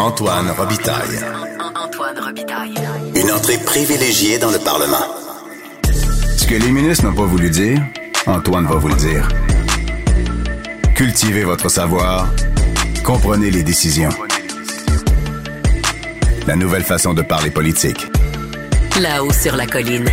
Antoine Robitaille. Antoine Robitaille. Une entrée privilégiée dans le Parlement. Ce que les ministres n'ont pas voulu dire, Antoine va vous le dire. Cultivez votre savoir. Comprenez les décisions. La nouvelle façon de parler politique. Là-haut sur la colline.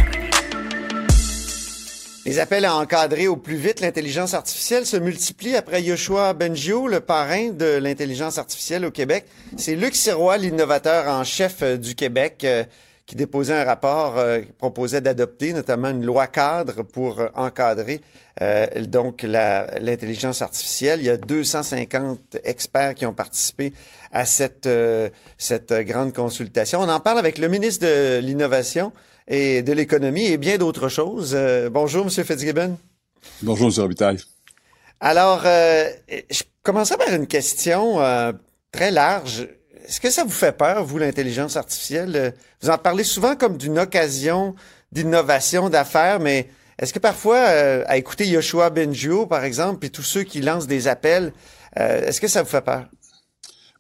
Les appels à encadrer au plus vite l'intelligence artificielle se multiplient après Yoshua Bengio, le parrain de l'intelligence artificielle au Québec. C'est Luc Sirois, l'innovateur en chef euh, du Québec, euh, qui déposait un rapport euh, proposait d'adopter notamment une loi cadre pour encadrer donc l'intelligence artificielle. Il y a 250 experts qui ont participé à cette, cette grande consultation. On en parle avec le ministre de l'Innovation, et de l'économie et bien d'autres choses. Euh, bonjour, Monsieur Fitzgibbon. Bonjour, M. Robitaille. Alors, euh, je commencerai par une question euh, très large. Est-ce que ça vous fait peur, vous, l'intelligence artificielle? Vous en parlez souvent comme d'une occasion d'innovation, d'affaires, mais est-ce que parfois, à écouter Yoshua Benjo, par exemple, et tous ceux qui lancent des appels, est-ce que ça vous fait peur?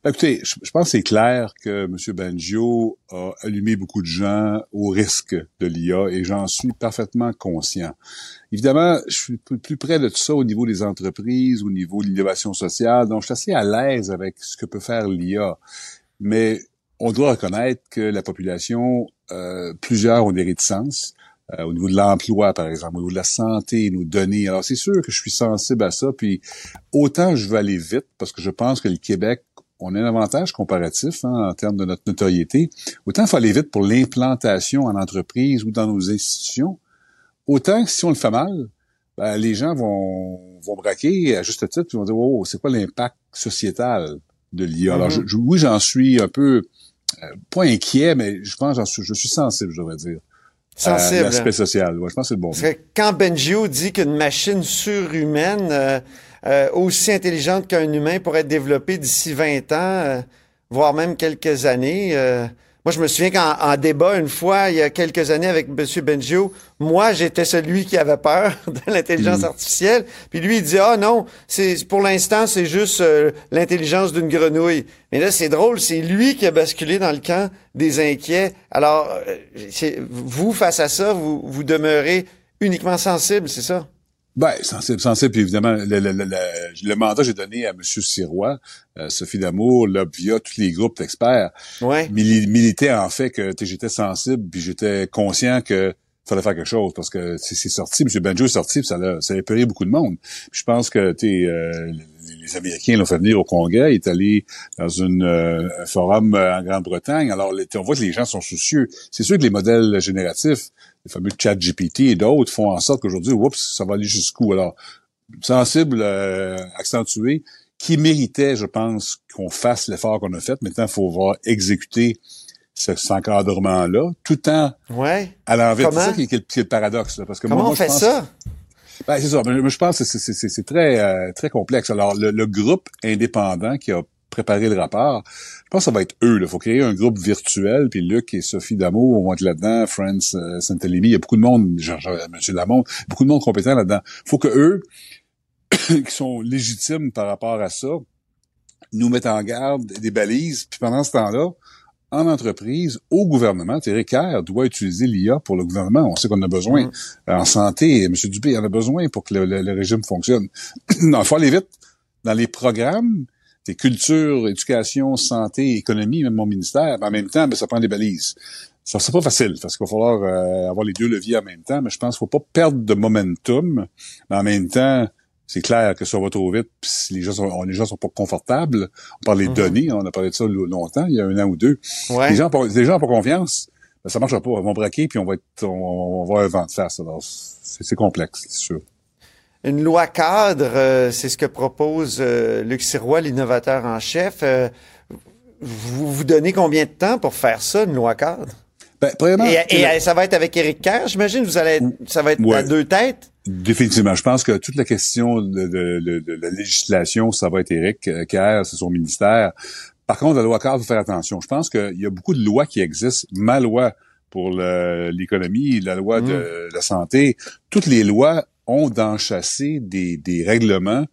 Ben, écoutez, je, pense que c'est clair que M. Banjo a allumé beaucoup de gens au risque de l'IA et j'en suis parfaitement conscient. Évidemment, je suis plus près de tout ça au niveau des entreprises, au niveau de l'innovation sociale, donc je suis assez à l'aise avec ce que peut faire l'IA. Mais on doit reconnaître que la population, euh, plusieurs ont des réticences. Euh, au niveau de l'emploi, par exemple, au niveau de la santé, nos données. Alors, c'est sûr que je suis sensible à ça, puis autant je veux aller vite, parce que je pense que le Québec on a un avantage comparatif hein, en termes de notre notoriété. Autant il faut aller vite pour l'implantation en entreprise ou dans nos institutions, autant que si on le fait mal, ben, les gens vont, vont braquer à juste titre, puis vont dire Oh, c'est quoi l'impact sociétal de l'IA? Alors mm-hmm. je, oui, j'en suis un peu euh, pas inquiet, mais je pense que je suis sensible, je devrais dire. Sensible. L'aspect social. Ouais, je pense que c'est le bon. Parce que quand Benjio dit qu'une machine surhumaine euh, euh, aussi intelligente qu'un humain pourrait être développée d'ici 20 ans, euh, voire même quelques années. Euh, moi, je me souviens qu'en débat, une fois, il y a quelques années avec M. Benjio, moi, j'étais celui qui avait peur de l'intelligence mm. artificielle. Puis lui, il dit, ah non, c'est pour l'instant, c'est juste l'intelligence d'une grenouille. Mais là, c'est drôle, c'est lui qui a basculé dans le camp des inquiets. Alors, vous, face à ça, vous, vous demeurez uniquement sensible, c'est ça? Ben, sensible, sensible, puis évidemment, le, le, le, le mandat que j'ai donné à M. Sirois, euh, Sophie Damour, là, via tous les groupes d'experts, ouais. militait en fait que j'étais sensible, puis j'étais conscient que fallait faire quelque chose parce que c'est sorti, M. Benjo est sorti, puis ça a, ça a épeuré beaucoup de monde. je pense que euh, les Américains l'ont fait venir au Congrès, il est allé dans une, euh, un forum euh, en Grande-Bretagne. Alors, on voit que les gens sont soucieux. C'est sûr que les modèles génératifs, les fameux chat GPT et d'autres, font en sorte qu'aujourd'hui, oups, ça va aller jusqu'où? Alors, sensible, accentué, qui méritait, je pense, qu'on fasse l'effort qu'on a fait. Maintenant, il faut voir exécuter cet encadrement-là, tout en ouais. à l'envers. C'est ça qui est, le paradoxe. parce que Comment moi, on fait ça? Ben, c'est ça. Mais je pense que c'est très, euh, très complexe. Alors, le, groupe indépendant qui a préparé le rapport, je pense que ça va être eux. Il faut créer un groupe virtuel, puis Luc et Sophie Damour vont être là-dedans, France euh, Saint-Elémy, il y a beaucoup de monde, Jean, Jean, M. Lamont, beaucoup de monde compétent là-dedans. Il faut que eux, qui sont légitimes par rapport à ça, nous mettent en garde des balises, puis pendant ce temps-là, en entreprise, au gouvernement. Thierry Kerr doit utiliser l'IA pour le gouvernement. On sait qu'on a besoin. Mm. En santé, M. Dupé il en a besoin pour que le, régime fonctionne. non, il faut aller vite. Dans les programmes, des culture, éducation, santé, économie, même mon ministère, en même temps, ben, ça prend des balises. Ça, c'est pas facile, parce qu'il va falloir euh, avoir les deux leviers en même temps, mais je pense qu'il faut pas perdre de momentum, mais en même temps, c'est clair que ça va trop vite, puis si les gens sont, les gens sont pas confortables, on parle des mhm. données, on a parlé de ça longtemps, il y a un an ou deux. Les gens les gens n'ont pas confiance, ben, ça marchera pas, ils vont braquer puis on va être, on, va avoir un vent de face. Alors c'est complexe, c'est sûr. Une loi cadre, euh, c'est ce que propose euh, Luc Sirois, l'innovateur en chef. Euh, vous vous donnez combien de temps pour faire ça, une loi cadre? Ben, et, ça va être avec Éric Kerr, j'imagine? Vous allez ça va être à deux têtes? Définitivement. Je pense que toute la question de, la législation, ça va être Éric Kerr, c'est son ministère. Par contre, la loi cadre, il faut faire attention. Je pense qu'il y a beaucoup de lois qui existent. Ma loi pour l'économie, la loi de mm. la santé, toutes les lois ont d'enchasser des, des règlements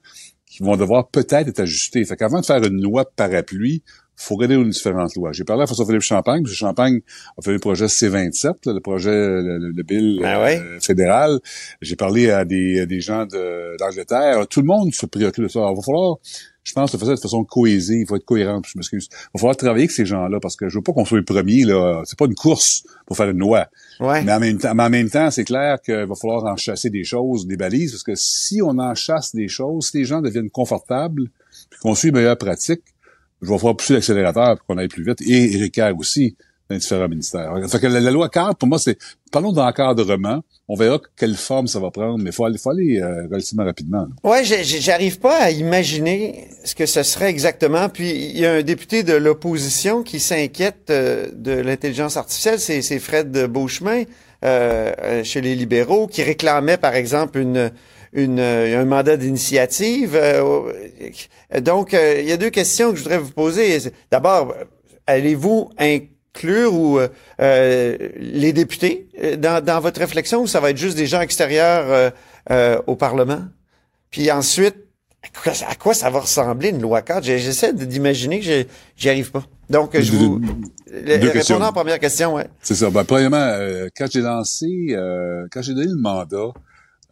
qui vont devoir peut-être être ajustés. Fait qu'avant de faire une loi parapluie, faut regarder aux différentes lois. J'ai parlé à François-Philippe Champagne, parce que Champagne a fait le projet C27, le projet, le, le bill ben ouais? euh, fédéral. J'ai parlé à des, à des gens d'Angleterre. Tout le monde se préoccupe de ça. Alors, il va falloir je pense de façon, de façon cohésée, il faut être cohérent, je m'excuse. Il va falloir travailler avec ces gens-là parce que je veux pas qu'on soit le premier, là. C'est pas une course pour faire une loi. Ouais. Mais en même temps, mais en même temps, c'est clair qu'il va falloir en chasser des choses, des balises, parce que si on en chasse des choses, si les gens deviennent confortables, puis qu'on suit les meilleures pratiques, je vais falloir pousser l'accélérateur pour qu'on aille plus vite. Et Eric aussi dans différents ministères. Fait que la, loi cadre, pour moi, c'est parlons d'encadrement. On verra quelle forme ça va prendre, mais il faut aller, faut aller euh, relativement rapidement. Ouais, j'arrive pas à imaginer ce que ce serait exactement. Puis il y a un député de l'opposition qui s'inquiète euh, de l'intelligence artificielle, c'est Fred Beauchemin euh, chez les libéraux, qui réclamait par exemple une une, un mandat d'initiative. donc, il y a deux questions que je voudrais vous poser. D'abord, allez-vous inclure ou euh, les députés dans, dans, votre réflexion ou ça va être juste des gens extérieurs euh, euh, au Parlement? Puis ensuite, à quoi, ça va ressembler une loi cadre? J'essaie d'imaginer que j'y arrive pas. Donc, je vous... Répondant à la première question, ouais. C'est ça. Ben, premièrement, quand j'ai lancé, quand j'ai donné le mandat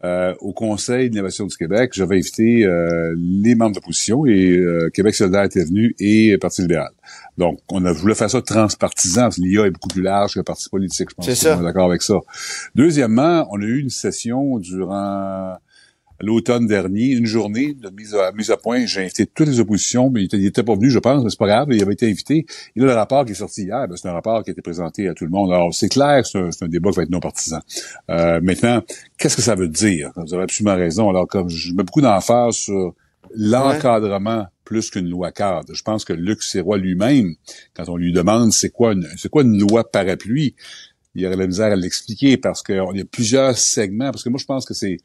euh, au Conseil d'innovation du Québec, j'avais invité euh, les membres d'opposition et euh, Québec solidaire était venu et Parti libéral. Donc, on a voulu faire ça transpartisan, parce que l'IA est beaucoup plus large que le parti politique, je pense. C'est ça. On est d'accord avec ça. Deuxièmement, on a eu une session durant l'automne dernier, une journée de mise à, mise à point. J'ai invité toutes les oppositions, mais il était pas venu, je pense, mais c'est pas grave, il avait été invité. Et là, le rapport qui est sorti hier, ben, c'est un rapport qui a été présenté à tout le monde. Alors, c'est clair c'est un, débat qui va être non partisan. Euh, maintenant, qu'est-ce que ça veut dire? Vous avez absolument raison. Alors, comme je mets beaucoup d'emphase sur l'encadrement plus qu'une loi cadre. Je pense que Luc Sirois lui-même, quand on lui demande c'est quoi une, c'est quoi une loi parapluie, il aurait la misère à l'expliquer parce qu'il y a plusieurs segments. Parce que moi, je pense que c'est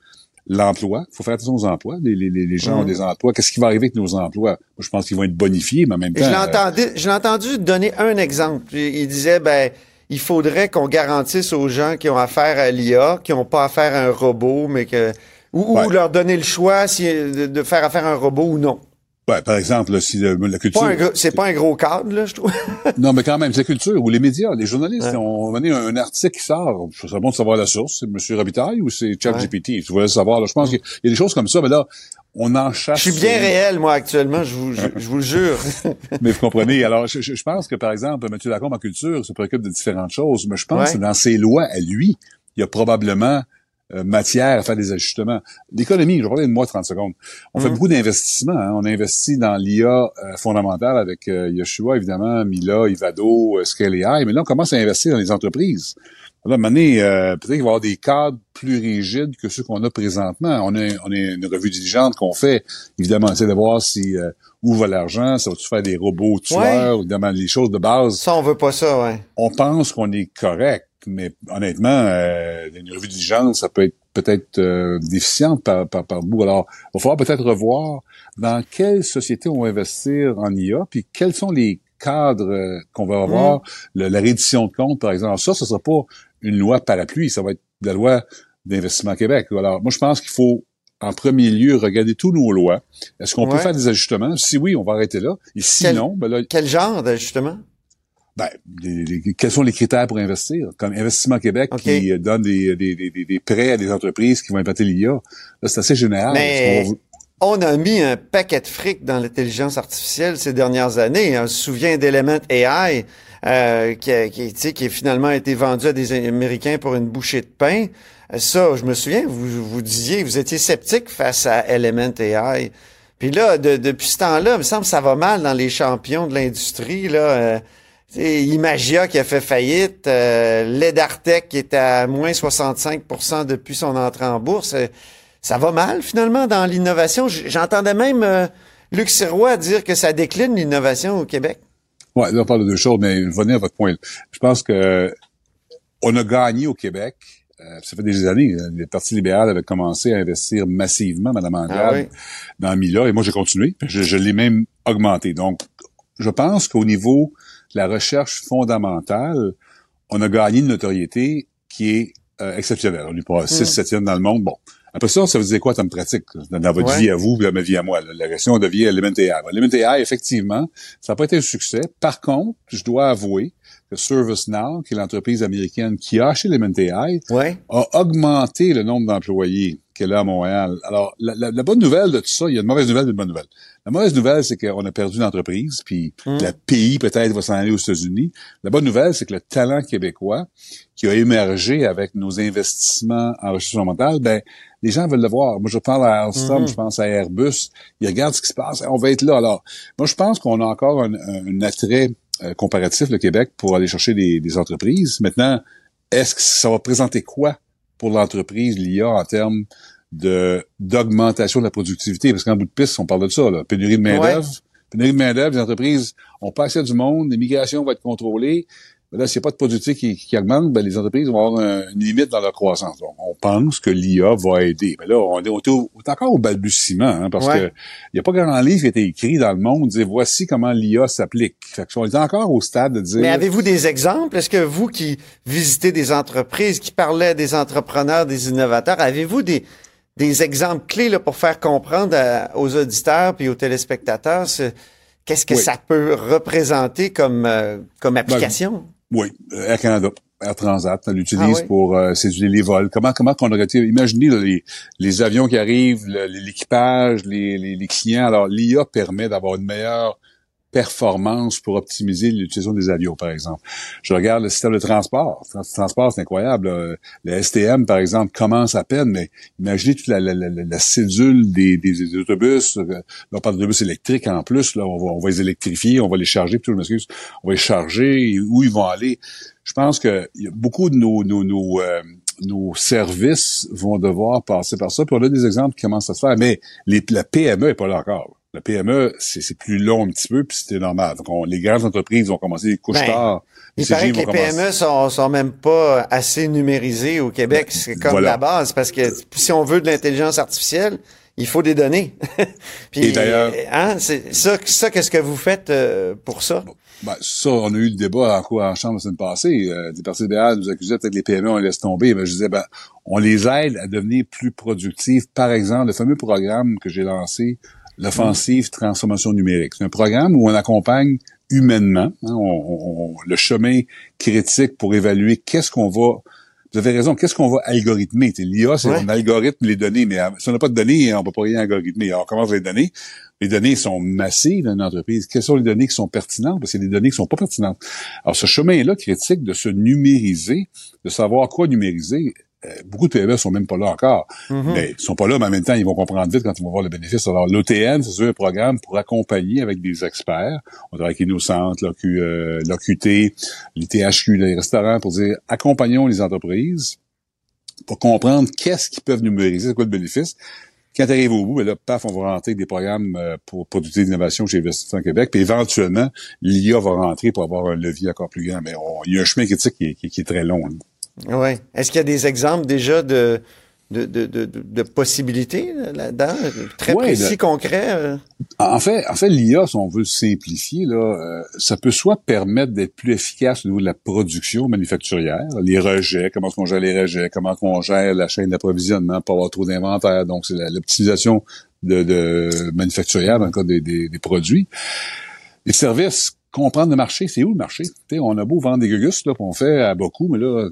l'emploi. Il faut faire attention aux emplois. Les, les, les gens mmh. ont des emplois. Qu'est-ce qui va arriver avec nos emplois? Moi, je pense qu'ils vont être bonifiés, mais en même temps... Je l'entendais, je l'ai entendu donner un exemple. Il disait, ben, il faudrait qu'on garantisse aux gens qui ont affaire à l'IA, qui n'ont pas affaire à un robot, mais que... Ou, ouais. ou leur donner le choix si, de, de faire affaire à un robot ou non. Ouais, par exemple, là, si le, la culture... C'est pas un gros cadre, là, je trouve. non, mais quand même, c'est la culture, ou les médias, les journalistes, ouais. on mené un, un, article qui sort, je serais bon de savoir la source, c'est M. Robitaille ou c'est ChatGPT, ouais. tu voulais savoir, là, je pense qu'il y a des choses comme ça, mais là, on en chasse... Je suis bien réel, moi, actuellement, je vous, je, je vous le jure. mais vous comprenez, alors, je, je, pense que, par exemple, M. Lacombe en culture se préoccupe de différentes choses, mais je pense ouais. que dans ses lois, à lui, il y a probablement euh, matière à faire des ajustements. L'économie, je vais parler de moi 30 secondes. On fait beaucoup d'investissements. Hein. On investit dans l'IA euh, fondamentale avec euh, Yoshua, évidemment, Mila, Ivado, euh, Scale AI, mais là, on commence à investir dans les entreprises. Là, à un moment donné, peut-être qu'il va y avoir des cadres plus rigides que ceux qu'on a présentement. On a, on a une revue diligente qu'on fait. Évidemment, essaie de voir si où va l'argent, ça va-tu faire des robots tueurs, ouais. évidemment, les choses de base. Ça, on veut pas ça, ouais. On pense qu'on est correct mais honnêtement, euh, une revue diligence, ça peut être peut-être euh, déficiente par, par, par bout. Alors, il va falloir peut-être revoir dans quelle société on va investir en IA, puis quels sont les cadres euh, qu'on va avoir, mmh. le, la réédition de compte, par exemple. Ça, ce sera pas une loi parapluie, ça va être la loi d'investissement Québec. Alors, moi, je pense qu'il faut en premier lieu, regarder tous nos lois. Est-ce qu'on ouais. peut faire des ajustements? Si oui, on va arrêter là. Et sinon, quel, ben là, quel genre d'ajustement? Ben, les, les, quels sont les critères pour investir? Comme Investissement Québec okay. qui donne des, des, des, des, prêts à des entreprises qui vont implanter l'IA. Là, c'est assez général. Mais on, a mis un paquet de fric dans l'intelligence artificielle ces dernières années. On se souvient d'Element AI, euh, qui, qui, qui a finalement été vendu à des Américains pour une bouchée de pain. Ça, je me souviens, vous, vous disiez, vous étiez sceptique face à Element AI. Puis là, de, depuis ce temps-là, il me semble que ça va mal dans les champions de l'industrie. là. Euh, c'est Imagia qui a fait faillite, euh, Ledartec qui est à moins 65% depuis son entrée en bourse. Ça va mal finalement dans l'innovation. J'entendais même euh, Luc Sirois dire que ça décline l'innovation au Québec. Ouais, là on parle de deux choses, mais venez à votre point. Je pense que on a gagné au Québec. Euh, ça fait des années. Le Parti libéral avait commencé à investir massivement, Mme Anglade, ah oui. dans Mila, et moi j'ai continué. Je, je l'ai même augmenté. Donc, je pense qu'au niveau la recherche fondamentale, on a gagné une notoriété qui est euh, exceptionnelle. On est pas 6 septième dans le monde. Bon, Après ça, ça veut dire quoi dans pratique, dans votre Ouais. vie à vous, dans ma vie à moi, là, la question de vie à Element AI. Element AI, effectivement, ça n'a pas été un succès. Par contre, je dois avouer que ServiceNow, qui est l'entreprise américaine qui a acheté Element AI, Ouais. a augmenté le nombre d'employés qu'elle a à Montréal. Alors, la, la- la bonne nouvelle de tout ça, il y a une mauvaise nouvelle et une bonne nouvelle. La mauvaise nouvelle, c'est qu'on a perdu l'entreprise, puis le pays peut-être va s'en aller aux États-Unis. La bonne nouvelle, c'est que le talent québécois qui a émergé avec nos investissements en recherche fondamentale, ben les gens veulent le voir. Moi, je parle à Alstom, je pense à Airbus. Ils regardent ce qui se passe. On va être là. Alors, moi, je pense qu'on a encore un, un attrait euh, comparatif, le Québec, pour aller chercher des, des entreprises. Maintenant, est-ce que ça va présenter quoi pour l'entreprise, l'IA, en termes de d'augmentation de la productivité? Parce qu'en bout de piste, on parle de ça, là. pénurie de main-d'œuvre. Pénurie de main-d'œuvre, les entreprises ont pas assez du monde, l'immigration va être contrôlée. Mais là, s'il n'y a pas de productivité qui, qui augmente, ben, les entreprises vont avoir un- une limite dans leur croissance. Donc, on pense que l'IA va aider. Mais là, on est, on est au- on est encore au balbutiement, hein, parce Ouais. que il n'y a pas grand livre qui a été écrit dans le monde dire voici comment l'IA s'applique. Fait que on est encore au stade de dire Mais avez-vous des exemples? Est-ce que vous qui visitez des entreprises, qui parlaient des entrepreneurs, des innovateurs, avez-vous des, des exemples clés là, pour faire comprendre à- aux auditeurs puis aux téléspectateurs ce- qu'est-ce que Oui. ça peut représenter comme, euh, comme application? Oui, euh, Air Canada, Air Transat, on l'utilise Ah oui? pour euh, séduire les vols. Comment comment qu'on aurait été imaginez là, les, les avions qui arrivent, le- l'équipage, les, les, les clients. Alors l'IA permet d'avoir une meilleure performance pour optimiser l'utilisation des avions, par exemple. Je regarde le système de transport. Le transport, c'est incroyable. Le STM, par exemple, commence à peine, mais imaginez toute la, la, la, la cédule des, des, des autobus. euh, Là, on parle d'autobus électriques en plus. Là, on va, on va les électrifier, on va les charger, plutôt, je m'excuse, on va les charger, où ils vont aller. Je pense que beaucoup de nos, nos, nos, euh, nos services vont devoir passer par ça. Puis on a des exemples qui commencent à se faire, mais les, la PME est pas là encore. La PME, c'est plus long un petit peu, puis c'était normal. Donc, on- les grandes entreprises vont commencer les couches Ben, tard. Il paraît que les commencer- PME sont, sont même pas assez numérisées au Québec. C'est comme Voilà. la base parce que si on veut de l'intelligence artificielle, il faut des données. Puis, Et d'ailleurs- hein, c'est ça, ça qu'est-ce que vous faites euh, pour ça? Ben, ça, on a eu le débat en cours en chambre la semaine passée. Euh, des partis libérales nous accusaient peut-être que les PME, on les laisse tomber. Ben, je disais, ben, on les aide à devenir plus productifs. Par exemple, le fameux programme que j'ai lancé, l'offensive transformation numérique. C'est un programme où on accompagne humainement hein, on- on- le chemin critique pour évaluer qu'est-ce qu'on va vous avez raison. Qu'est-ce qu'on va algorithmer? L'IA, c'est Ouais. on algorithme les données, mais si on n'a pas de données, on peut pas rien algorithmer. Alors, on commence les données. Les données sont massives dans une entreprise. Quelles sont les données qui sont pertinentes? Parce qu'il y a des données qui sont pas pertinentes. Alors, ce chemin-là critique de se numériser, de savoir quoi numériser, beaucoup de PME sont même pas là encore. Mais ils sont pas là, mais en même temps, ils vont comprendre vite quand ils vont voir le bénéfice. Alors, l'OTN, c'est un programme pour accompagner avec des experts. On travaille avec Innocente, l'OQ, euh, l'OQT, l'ITHQ, les restaurants, pour dire, accompagnons les entreprises pour comprendre qu'est-ce qu'ils peuvent numériser, c'est quoi le bénéfice. Quand tu arrives au bout, ben là, paf, on va rentrer avec des programmes euh, pour productivité d'innovation chez Investissement Québec, puis éventuellement, l'IA va rentrer pour avoir un levier encore plus grand. Mais il y a un chemin critique qui est, qui est- qui est très long. là. Ouais. Est-ce qu'il y a des exemples déjà de, de, de, de, possibilités là, là-dedans? Très Ouais, précis, le- concret? euh? En fait, en fait, l'IA, si on veut le simplifier, là, euh, ça peut soit permettre d'être plus efficace au niveau de la production manufacturière, les rejets, comment est-ce qu'on gère les rejets, comment on gère la chaîne d'approvisionnement pour avoir trop d'inventaire. Donc, c'est l'optimisation de, de manufacturière dans le cas des, des- des produits. Les services, comprendre le marché, c'est où le marché? Tu sais, on a beau vendre des gugus, là, qu'on fait à beaucoup, mais là,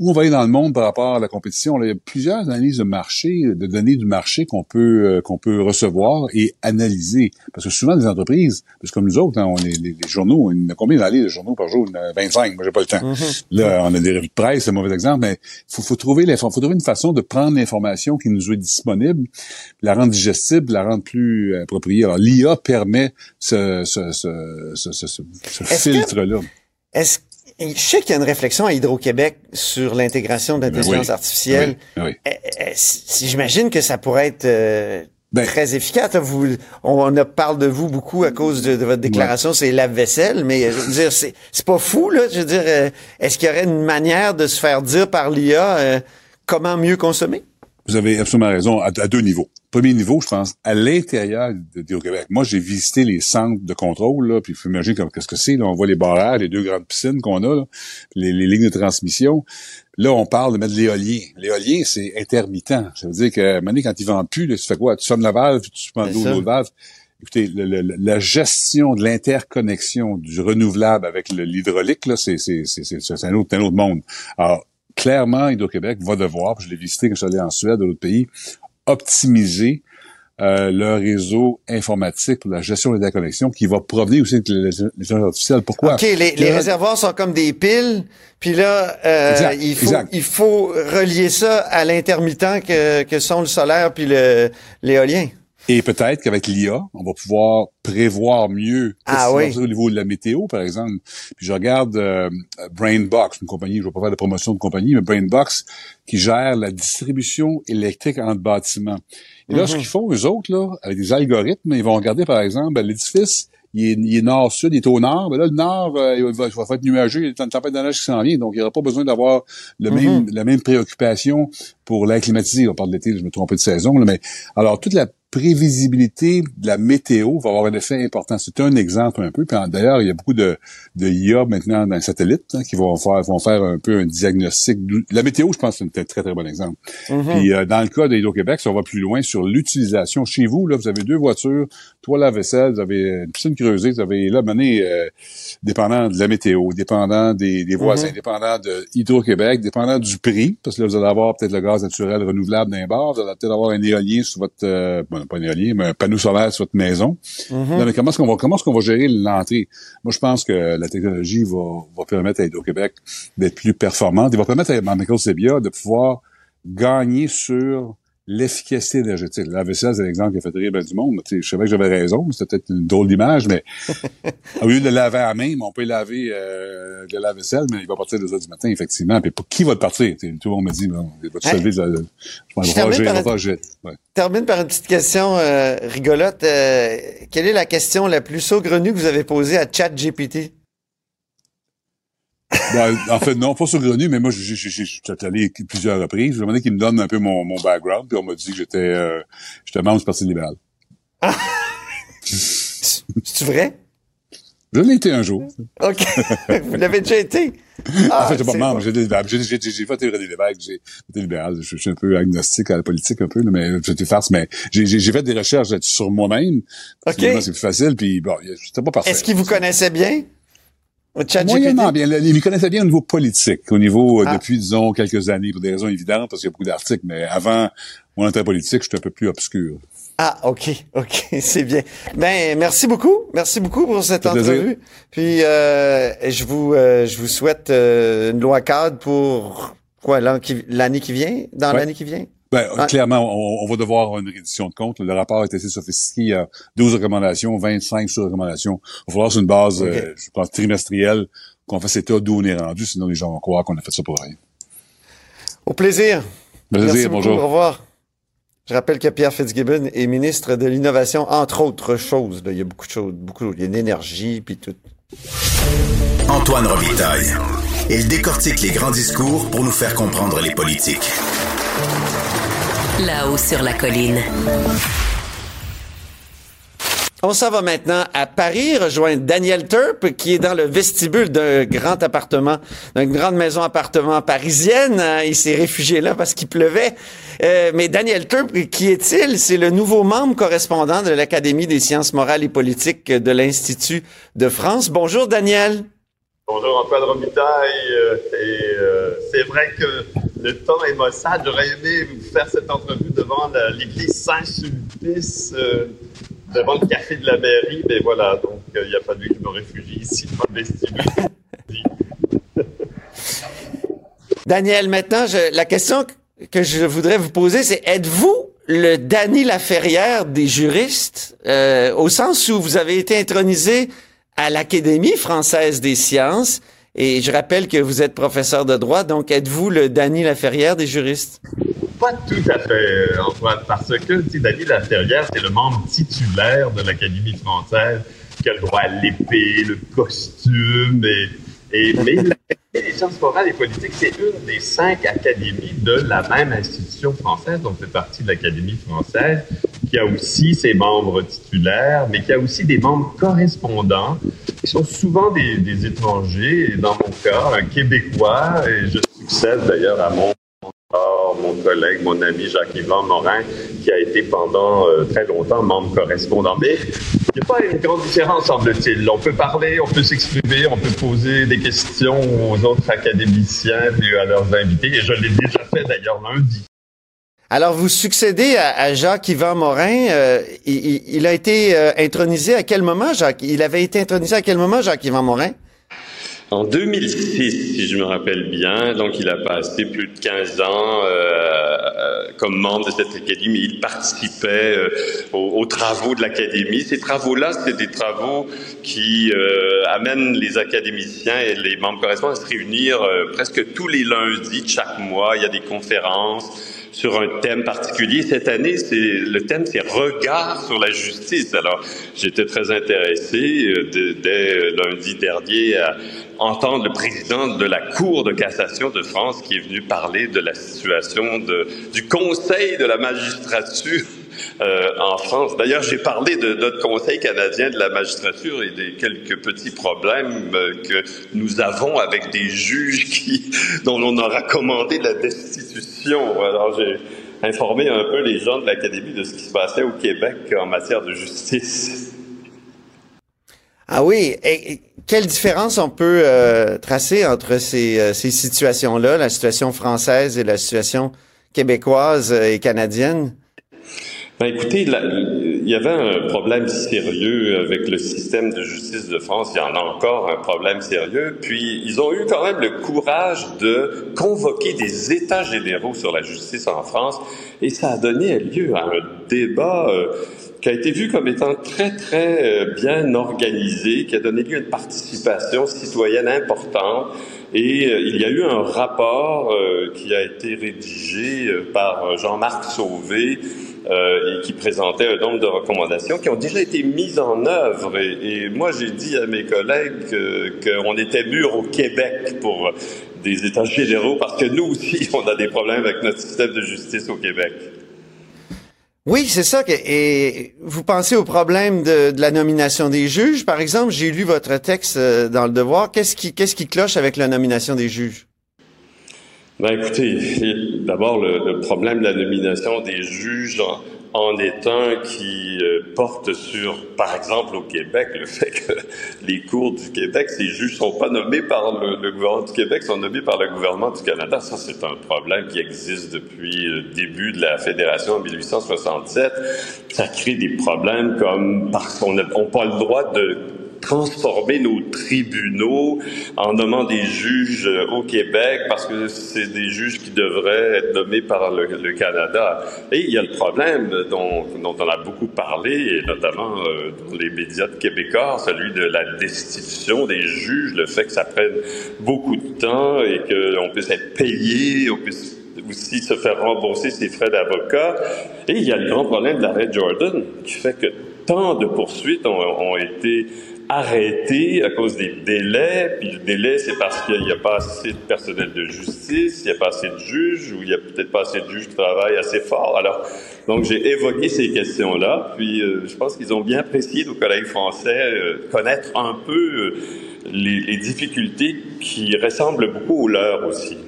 où on va aller dans le monde par rapport à la compétition. Là, il y a plusieurs analyses de marché, de données du marché qu'on peut euh, qu'on peut recevoir et analyser. Parce que souvent, les entreprises, parce que comme nous autres, hein, on est, les, les journaux, en a combien d'années de journaux par jour? Il y en a 25, moi j'ai pas le temps. Là, on a des revues de presse, c'est un mauvais exemple, mais il faut, faut trouver l'info- faut trouver une façon de prendre l'information qui nous est disponible, la rendre digestible, la rendre plus appropriée. Alors, l'IA permet ce, ce, ce, filtre-là. Est-ce je sais qu'il y a une réflexion à Hydro-Québec sur l'intégration de l'intelligence oui. artificielle. Oui, oui. Eh, eh, si- J'imagine que ça pourrait être euh, Ben- très efficace. Vous, on a parle de vous beaucoup à cause de, de votre déclaration, c'est lave-vaisselle, mais euh, je veux dire, c'est c'est pas fou là. Je veux dire, euh, est-ce qu'il y aurait une manière de se faire dire par l'IA euh, comment mieux consommer? Vous avez absolument raison, à, à deux niveaux. Premier niveau, je pense, à l'intérieur de, Québec. Moi, j'ai visité les centres de contrôle, là, puis il faut imaginer qu'est-ce que c'est. Là, on voit les barrages, les deux grandes piscines qu'on a, là, les, lignes de transmission. Là, on parle de mettre l'éolien. L'éolien, c'est intermittent. Ça veut dire que, maintenant, quand ils vendent plus, là, tu fais quoi? Tu sonnes la valve, puis tu prends l'eau de valve. Écoutez, la gestion de l'interconnexion du renouvelable avec l'hydraulique, là, c'est, c'est, c'est, c'est un, autre, un autre monde. Alors, clairement, Hydro-Québec va devoir, je l'ai visité quand je suis allé en Suède, dans d'autres pays, optimiser euh, leur réseau informatique pour la gestion des connexions qui va provenir aussi de l'intelligence artificielle. Pourquoi? OK, les, réservoirs sont comme des piles, puis là, euh, il, faut, il faut relier ça à l'intermittent que, que sont le solaire puis l'éolien. Et peut-être qu'avec l'IA, on va pouvoir prévoir mieux ah, oui. au niveau de la météo, par exemple. Puis je regarde euh, Brainbox, une compagnie, je ne vais pas faire de promotion de compagnie, mais Brainbox qui gère la distribution électrique entre bâtiments. Et là, ce mhm. qu'ils font, eux autres, là, avec des algorithmes, ils vont regarder, par exemple, ben, l'édifice, il est, nord-sud, il est au nord, mais là, le nord, euh, il, va, il va être nuageux, il y a une tempête de neige qui s'en vient, donc il n'y aura pas besoin d'avoir le mhm. même, la même préoccupation pour l'air climatisé. On parle de l'été, je me trompe de saison, là, mais alors toute la prévisibilité de la météo va avoir un effet important. C'est un exemple un peu. D'ailleurs, il y a beaucoup de, de IA maintenant dans les satellites hein, qui vont faire, vont faire un peu un diagnostic. La météo, je pense, c'est un très, très bon exemple. Mm-hmm. Puis euh, dans le cas d'Hydro-Québec, si on va plus loin sur l'utilisation. Chez vous, là, vous avez deux voitures, trois lave-vaisselle, vous avez une piscine creusée, vous avez là, mené, euh, dépendant de la météo, dépendant des, des voisins, mm-hmm. dépendant de Hydro-Québec, dépendant du prix, parce que là, vous allez avoir peut-être le gaz naturel renouvelable d'un bar, vous allez peut-être avoir un éolien sur votre... Euh, pas un éolien, mais un panneau solaire sur votre maison. Mhm. mais comment est-ce qu'on va, comment est-ce qu'on va gérer l'entrée? Moi, je pense que la technologie va, va permettre à Hydro-Québec d'être plus performante. Il va permettre à Michael Sebia de pouvoir gagner sur l'efficacité énergétique. La vaisselle, c'est l'exemple qui a fait rire ben du monde. je savais que j'avais raison, c'était peut-être une drôle d'image, mais au lieu de le laver à main, on peut laver euh, de la vaisselle, mais il va partir deux heures du matin, effectivement. Puis pour qui va le partir? tout le monde me dit, bon, il va te lever, je vais ouais. termine par une petite question euh, rigolote. Euh, quelle est la question la plus saugrenue que vous avez posée à ChatGPT? Ben, en fait, non, pas saugrenu, mais moi, j'ai allé plusieurs reprises. Je demandé qu'il me donne un peu mon, mon background, puis on m'a dit que j'étais euh, j'étais membre du Parti libéral. Ah! C'est vrai? Je l'ai été un jour. OK. Vous l'avez déjà été? Ah, en fait, je suis pas membre. J'ai voté René Lévesque, j'ai voté libéral. Je, suis un peu agnostique à la politique, un peu, mais j'étais farce, mais j'ai fait des recherches sur moi-même. OK. C'est plus facile, puis bon, c'était pas parfait. Est-ce qu'il vous connaissait bien? Moyennement bien. Il me connaissait bien au niveau politique, au niveau, euh, ah. depuis, disons, quelques années, pour des raisons évidentes, parce qu'il y a beaucoup d'articles, mais avant mon entrée politique, j'étais un peu plus obscur. Ah, OK, OK, c'est bien. Ben, merci beaucoup. Merci beaucoup pour cette entrevue. Puis, euh, je vous euh, je vous souhaite une loi cadre pour quoi, l'année qui vient, dans l'année qui vient? Ben, clairement, on, va devoir avoir une rédition de compte. Le rapport est assez sophistiqué. Il y a 12 recommandations, 25 sur-recommandations. Il va falloir sur une base, euh, je pense, trimestrielle, qu'on fasse état d'où on est rendu, sinon les gens vont croire qu'on a fait ça pour rien. Au plaisir. Merci bonjour. Au revoir. Je rappelle que Pierre Fitzgibbon est ministre de l'Innovation, entre autres choses. Il y a beaucoup de choses, beaucoup, il y a l'énergie, puis tout. Antoine Robitaille. Il décortique les grands discours pour nous faire comprendre les politiques. Là-haut sur la colline. On s'en va maintenant à Paris rejoindre Daniel Turp qui est dans le vestibule d'un grand appartement, d'une grande maison appartement parisienne. Il s'est réfugié là parce qu'il pleuvait. Euh, mais Daniel Turp, qui est-il? C'est le nouveau membre correspondant de l'Académie des sciences morales et politiques de l'Institut de France. Bonjour Daniel. Bonjour Antoine Robitaille. Euh, et euh, c'est vrai que le temps est maussade. J'aurais aimé vous faire cette entrevue devant l'église Saint-Sulpice, euh, devant le café de la mairie, mais voilà, donc il a fallu que je me réfugie ici dans le vestibule. Daniel, maintenant, la question que je voudrais vous poser, c'est êtes-vous le Danny Laferrière des juristes, au sens où vous avez été intronisé à l'Académie française des sciences. Et je rappelle que vous êtes professeur de droit, donc êtes-vous le Dany Laferrière des juristes? Pas tout à fait, Antoine, parce que Dany Laferrière, c'est le membre titulaire de l'Académie française qui a le droit à l'épée, le costume et Et, mais des sciences morales et politiques, c'est une des cinq académies de la même institution française, donc c'est partie de l'Académie française, qui a aussi ses membres titulaires, mais qui a aussi des membres correspondants, qui sont souvent des, des étrangers, et dans mon cas, un Québécois, et je succède d'ailleurs à mon mon collègue, mon ami Jacques-Yvan Morin, qui a été pendant euh, très longtemps membre correspondant. Mais il n'y a pas une grande différence, semble-t-il. On peut parler, on peut s'exprimer, on peut poser des questions aux autres académiciens et à leurs invités. Et je l'ai déjà fait d'ailleurs lundi. Alors, vous succédez à, Jacques-Yvan Morin. Euh, il, a été euh, intronisé à quel moment, Jacques? Il avait été intronisé à quel moment, Jacques-Yvan Morin? En 2006, si je me rappelle bien, donc il a passé plus de 15 ans euh, euh, comme membre de cette académie. Il participait euh, aux, travaux de l'académie. Ces travaux-là, c'est des travaux qui euh, amènent les académiciens et les membres correspondants à se réunir presque tous les lundis de chaque mois. Il y a des conférences sur un thème particulier. Cette année, c'est le thème, c'est regard sur la justice. Alors, j'étais très intéressé euh, dès euh, lundi dernier à entendre le président de la Cour de cassation de France qui est venu parler de la situation de, du Conseil de la magistrature euh, en France. D'ailleurs, j'ai parlé de notre Conseil canadien de la magistrature et des quelques petits problèmes euh, que nous avons avec des juges dont on a recommandé la destitution. Alors, j'ai informé un peu les gens de l'Académie de ce qui se passait au Québec en matière de justice. Ah oui, et, quelle différence on peut euh, tracer entre ces situations-là, la situation française et la situation québécoise et canadienne? Ben, écoutez, il y avait un problème sérieux avec le système de justice de France. Il y en a encore un problème sérieux. Puis, ils ont eu quand même le courage de convoquer des États généraux sur la justice en France. Et ça a donné lieu à un débat euh, qui a été vu comme étant très, très euh, bien organisé, qui a donné lieu à une participation citoyenne importante. Et euh, il y a eu un rapport qui a été rédigé par Jean-Marc Sauvé, et qui présentait un nombre de recommandations qui ont déjà été mises en œuvre. Et, moi, j'ai dit à mes collègues qu'on était mûrs au Québec pour des États généraux parce que nous aussi, on a des problèmes avec notre système de justice au Québec. Oui, c'est ça. et vous pensez au problème de, de, la nomination des juges, par exemple. J'ai lu votre texte euh, dans le Devoir. Qu'est-ce qui, qu'est-ce qui cloche avec la nomination des juges? Ben écoutez, d'abord le, problème de la nomination des juges en, est un qui euh, porte sur, par exemple au Québec, le fait que les cours du Québec, ces juges sont pas nommés par le, gouvernement du Québec, sont nommés par le gouvernement du Canada. Ça, c'est un problème qui existe depuis le début de la Fédération en 1867. Ça crée des problèmes comme parce qu'on n'a pas le droit de transformer nos tribunaux en nommant des juges euh, au Québec parce que c'est des juges qui devraient être nommés par le, Canada. Et il y a le problème dont, on a beaucoup parlé, notamment euh, dans les médias québécois, celui de la destitution des juges, le fait que ça prenne beaucoup de temps et qu'on puisse être payé, on puisse aussi se faire rembourser ses frais d'avocat. Et il y a le grand problème de l'arrêt Jordan qui fait que tant de poursuites ont été arrêté à cause des délais. Puis le délai, c'est parce qu'il n'y a pas assez de personnel de justice, il n'y a pas assez de juges, ou il n'y a peut-être pas assez de juges qui travaillent assez fort. Alors, donc j'ai évoqué ces questions-là. Puis euh, je pense qu'ils ont bien apprécié, nos collègues français, euh, connaître un peu euh, les, les, difficultés qui ressemblent beaucoup aux leurs aussi.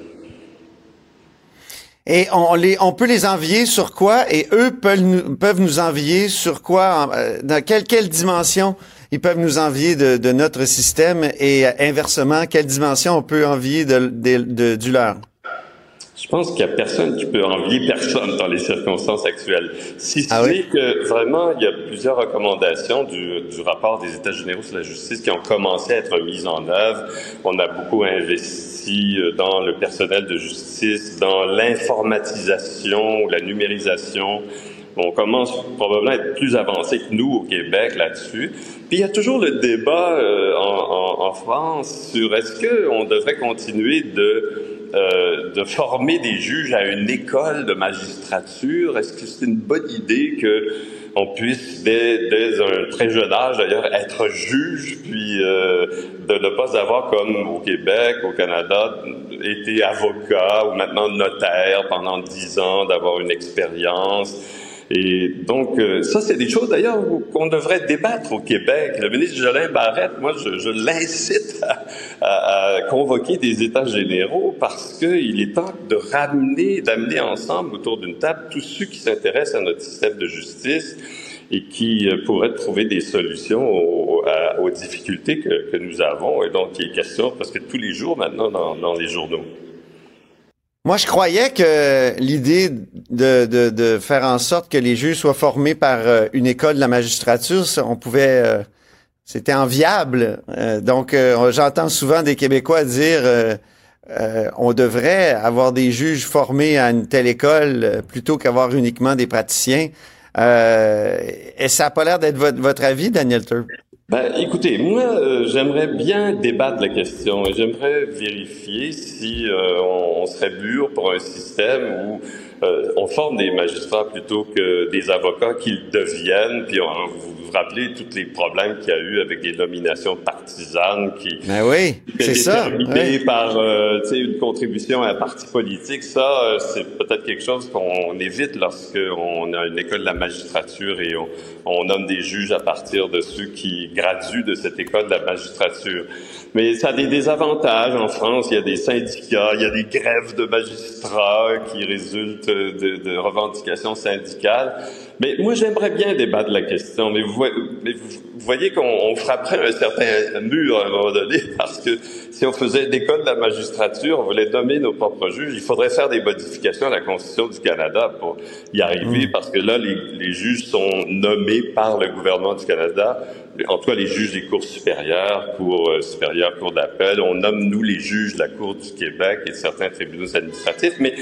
Et on, les, on peut les envier sur quoi? Et eux peuvent nous, peuvent envier sur quoi, dans quelle, quelle dimension ils peuvent nous envier de, notre système et inversement, quelle dimension on peut envier de, de, du leur? Je pense qu'il n'y a personne qui peut envier personne dans les circonstances actuelles. Si ce ah que vraiment, il y a plusieurs recommandations du, du, rapport des États généraux sur la justice qui ont commencé à être mises en œuvre. On a beaucoup investi euh, dans le personnel de justice, dans l'informatisation, la numérisation on commence probablement à être plus avancé que nous au Québec là-dessus. Puis il y a toujours le débat euh, en, en, en, France sur est-ce qu'on devrait continuer de euh, de former des juges à une école de magistrature? Est-ce que c'est une bonne idée que on puisse dès, dès un très jeune âge d'ailleurs être juge, puis euh, de ne pas avoir comme au Québec, au Canada, été avocat ou maintenant notaire pendant dix ans, d'avoir une expérience? Et donc, euh, ça, c'est des choses d'ailleurs qu'on devrait débattre au Québec. Le ministre Jolin Barrette, moi, je, l'incite à, convoquer des États généraux parce qu'il est temps de ramener, d'amener ensemble autour d'une table tous ceux qui s'intéressent à notre système de justice et qui euh, pourraient trouver des solutions aux, difficultés que, nous avons. Et donc, il est question, parce que tous les jours maintenant dans les journaux. Moi, je croyais que l'idée de, faire en sorte que les juges soient formés par euh, une école de la magistrature, on pouvait, euh, c'était enviable. Euh, donc, j'entends souvent des Québécois dire, on devrait avoir des juges formés à une telle école plutôt qu'avoir uniquement des praticiens. Et ça n'a pas l'air d'être votre, avis, Daniel Turp? Ben, écoutez, moi, euh, j'aimerais bien débattre la question et j'aimerais vérifier si euh, on, serait mûr pour un système où euh, on forme des magistrats plutôt que des avocats qu'ils deviennent, puis on, vous rappelez tous les problèmes qu'il y a eu avec des nominations partisanes qui ben oui, c'est ça, oui. par euh, une contribution à un parti politique. Ça, euh, c'est peut-être quelque chose qu'on évite lorsqu'on a une école de la magistrature et on, on nomme des juges à partir de ceux qui graduent de cette école de la magistrature. Mais ça a des désavantages en France. Il y a des syndicats, il y a des grèves de magistrats qui résultent de, de revendications syndicales. Mais moi, j'aimerais bien débattre de la question. Mais vous, mais vous, voyez qu'on frapperait un certain mur à un moment donné parce que si on faisait l'école de la magistrature, on voulait nommer nos propres juges, il faudrait faire des modifications à la Constitution du Canada pour y arriver, mmh. parce que là, les, les juges sont nommés par le gouvernement du Canada en tout cas les juges des cours supérieures, cours euh, supérieures, cours d'appel. On nomme, nous, les juges de la Cour du Québec et de certains tribunaux administratifs, mais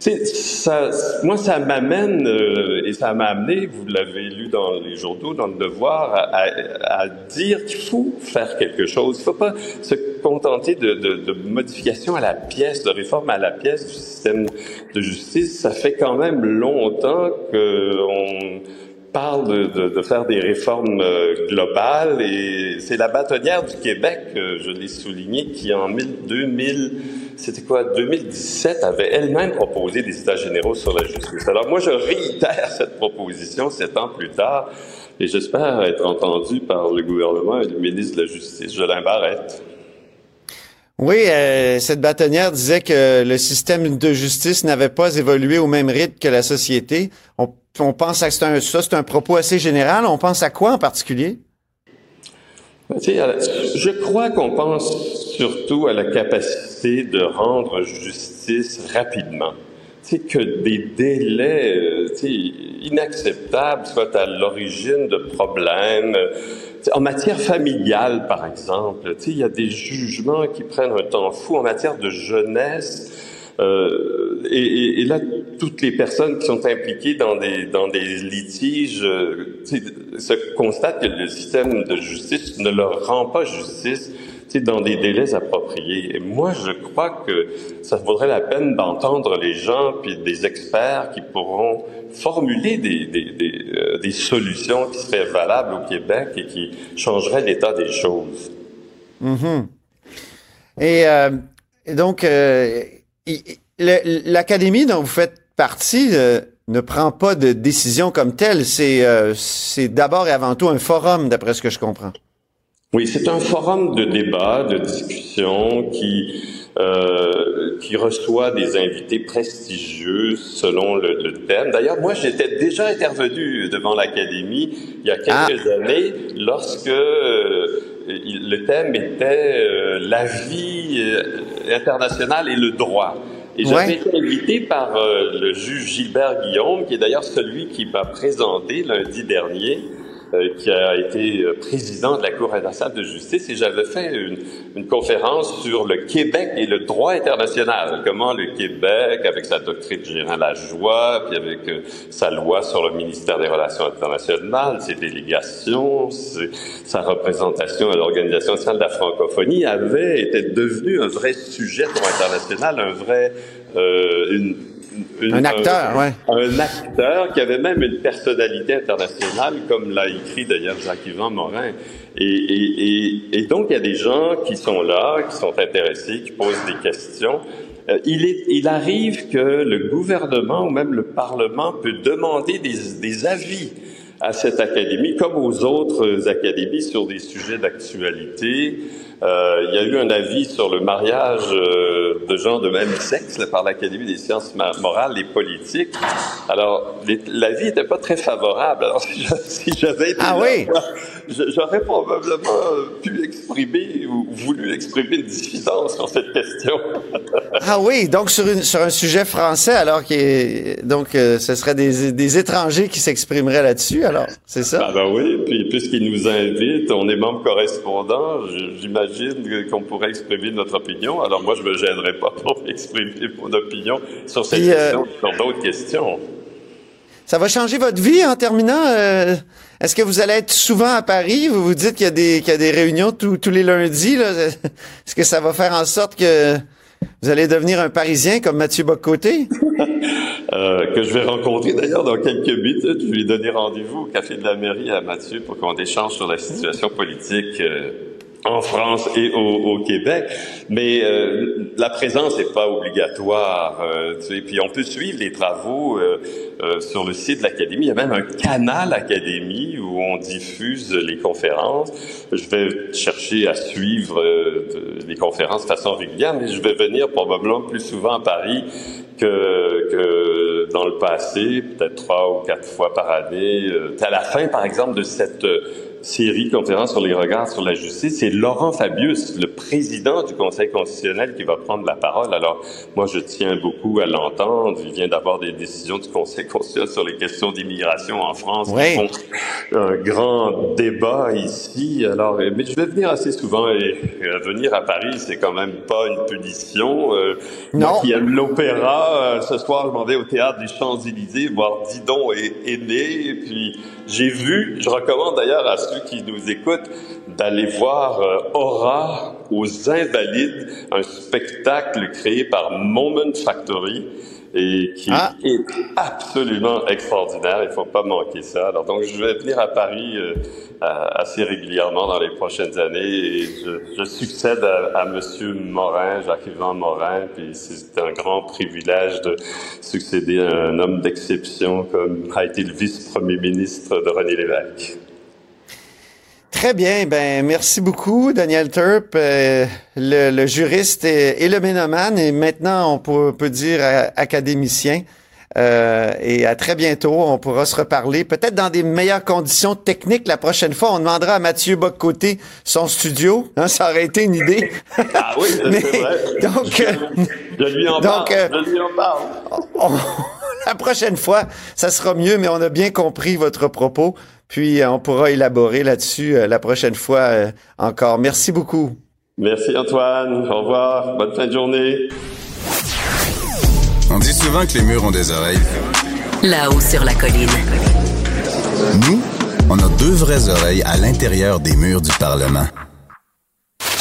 ça, moi, ça m'amène, euh, et ça m'a amené, vous l'avez lu dans les journaux, dans le devoir, à, à, dire qu'il faut faire quelque chose. Il ne faut pas se contenter de, de, de, modifications à la pièce, de réformes à la pièce du système de justice. Ça fait quand même longtemps qu'on parle de, de, de, faire des réformes euh, globales et c'est la bâtonnière du Québec, euh, je l'ai souligné, qui en 2000, c'était quoi, 2017, avait elle-même proposé des états généraux sur la justice. Alors moi, je réitère cette proposition sept ans plus tard et j'espère être entendu par le gouvernement et le ministre de la Justice, Jolin Barrette. Oui, euh, cette bâtonnière disait que le système de justice n'avait pas évolué au même rythme que la société. On, pense à un, ça, c'est un propos assez général. On pense à quoi en particulier? Je crois qu'on pense surtout à la capacité de rendre justice rapidement. C'est que des délais euh, inacceptables soient à l'origine de problèmes. En matière familiale, par exemple, il y a des jugements qui prennent un temps fou. En matière de jeunesse, euh, et, et, là, toutes les personnes qui sont impliquées dans des, dans des litiges euh, se constatent que le système de justice ne leur rend pas justice dans des délais appropriés. Et moi, je crois que ça vaudrait la peine d'entendre les gens, puis des experts qui pourront formuler des, des, des, euh, des solutions qui seraient valables au Québec et qui changeraient l'état des choses. Mm -hmm. Et, euh, et donc, euh, L'Académie dont vous faites partie euh, ne prend pas de décision comme telle. C'est euh, d'abord et avant tout un forum, d'après ce que je comprends. Oui, c'est un forum de débat, de discussion qui euh, qui reçoit des invités prestigieux selon le, le thème. D'ailleurs, moi, j'étais déjà intervenu devant l'Académie il y a quelques ah. années lorsque euh, le thème était euh, la vie internationale et le droit. Et j'avais été invité par euh, le juge Gilbert Guillaume, qui est d'ailleurs celui qui m'a présenté lundi dernier euh, qui a été euh, président de la Cour internationale de justice, et j'avais fait une, une, conférence sur le Québec et le droit international. Comment le Québec, avec sa doctrine la joie, puis avec euh, sa loi sur le ministère des Relations internationales, ses délégations, sa représentation à l'Organisation nationale de la francophonie, avait été devenu un vrai sujet droit international, un vrai euh, une, un acteur, ouais. Un acteur qui avait même une personnalité internationale, comme l'a écrit d'ailleurs Jacques-Yvan Morin. Et, et, et, et, donc, il y a des gens qui sont là, qui sont intéressés, qui posent des questions. Euh, il, est, il arrive que le gouvernement ou même le Parlement peut demander des, des avis à cette académie, comme aux autres académies, sur des sujets d'actualité. Euh, il y a eu un avis sur le mariage euh, de gens de même sexe par l'Académie des sciences morales et politiques. Alors, l'avis n'était pas très favorable. Alors, si j'avais été ah oui? j'aurais probablement pu exprimer ou voulu exprimer une dissidence sur cette question. ah oui, donc sur, une, sur un sujet français, alors que donc euh, ce serait des, des étrangers qui s'exprimeraient là-dessus, alors c'est ça? Ah ben oui, puis puisqu'ils nous invitent, on est membre correspondant, j'imagine qu'on pourrait exprimer notre opinion. Alors moi, je me gênerais pas pour exprimer mon opinion sur cette euh, question, sur d'autres questions. Ça va changer votre vie en terminant. Euh, est-ce que vous allez être souvent à Paris? Vous vous dites qu'il y a des, qu'il y a des réunions tous, tous les lundis. Est-ce que ça va faire en sorte que vous allez devenir un Parisien comme Mathieu Boccoté? euh, que je vais rencontrer d'ailleurs dans quelques minutes. Je lui ai donné rendez-vous au Café de la Mairie à Mathieu pour qu'on échange sur la situation politique. Euh, en France et au, au Québec, mais euh, la présence n'est pas obligatoire. Euh, tu puis on peut suivre les travaux euh, euh, sur le site de l'Académie. Il y a même un canal Académie où on diffuse les conférences. Je vais chercher à suivre les conférences de façon régulière, mais je vais venir probablement plus souvent à Paris que, que dans le passé, peut-être trois ou quatre fois par année. à la fin, par exemple, de cette série conférence sur les regards sur la justice, c'est Laurent Fabius, le président du Conseil constitutionnel, qui va prendre la parole. Alors, moi, je tiens beaucoup à l'entendre. Il vient d'avoir des décisions du Conseil constitutionnel sur les questions d'immigration en France. Oui. font un grand débat ici. Alors, mais je vais venir assez souvent et venir à Paris, c'est quand même pas une punition. Euh, non. Moi qui aime l'opéra, euh, ce soir, je m'en vais au théâtre des Champs-Élysées voir Didon et Aîné. Et puis, j'ai vu, je recommande d'ailleurs à ceux qui nous écoutent d'aller voir euh, Aura aux Invalides, un spectacle créé par Moment Factory et qui Ah. est absolument extraordinaire. Il faut pas manquer ça. Alors donc je vais venir à Paris euh, assez régulièrement dans les prochaines années et je, je succède à, à Monsieur Morin, Jacques-Yvan Morin. Puis c'est un grand privilège de succéder à un homme d'exception comme a été le vice-premier ministre de René Lévesque. Très bien, ben merci beaucoup, Daniel Turp, euh, le, le juriste et, et le ménomane, et maintenant on peut, peut dire académicien. Euh, et à très bientôt, on pourra se reparler, peut-être dans des meilleures conditions techniques la prochaine fois. On demandera à Mathieu Boccoté son studio, hein, ça aurait été une idée. Ah oui, c'est vrai. donc, je, euh, je lui en donc, parle. euh, Je lui en parle. on- la prochaine fois, ça sera mieux, mais on a bien compris votre propos. Puis euh, on pourra élaborer là-dessus euh, la prochaine fois euh, encore. Merci beaucoup. Merci Antoine. Au revoir. Bonne fin de journée. On dit souvent que les murs ont des oreilles. Là-haut sur la colline. Nous, on a deux vraies oreilles à l'intérieur des murs du Parlement.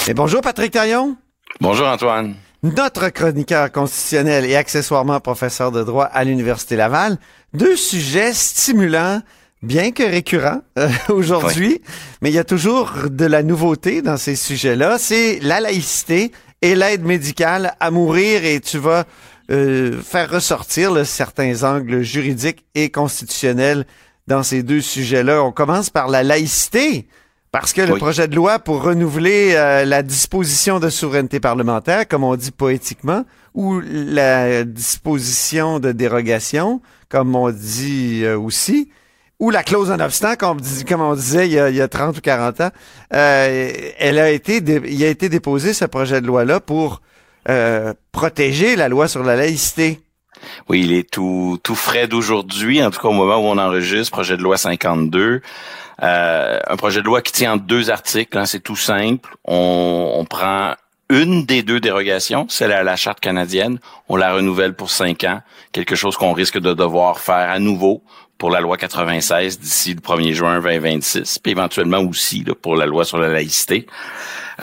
Et bonjour Patrick Taillon, Bonjour Antoine. notre chroniqueur constitutionnel et accessoirement professeur de droit à l'Université Laval. Deux sujets stimulants, bien que récurrents euh, aujourd'hui, mais il y a toujours de la nouveauté dans ces sujets-là. C'est la laïcité et l'aide médicale à mourir et tu vas euh, faire ressortir là, certains angles juridiques et constitutionnels dans ces deux sujets-là. On commence par la laïcité. Parce que le projet de loi pour renouveler euh, la disposition de souveraineté parlementaire, comme on dit poétiquement, ou la disposition de dérogation, comme on dit euh, aussi, ou la clause en obstant, comme, on disait il y, a, il y a 30 ou 40 ans, euh, elle a été il a été déposé ce projet de loi-là pour euh, protéger la loi sur la laïcité. Oui, il est tout, tout frais d'aujourd'hui, en tout cas au moment où on enregistre, projet de loi 52. Euh, un projet de loi qui tient en deux articles, hein, c'est tout simple. On, on prend une des deux dérogations, celle à la charte canadienne, on la renouvelle pour cinq ans, quelque chose qu'on risque de devoir faire à nouveau pour la loi 96 d'ici le 1er juin 2026, puis éventuellement aussi là, pour la loi sur la laïcité.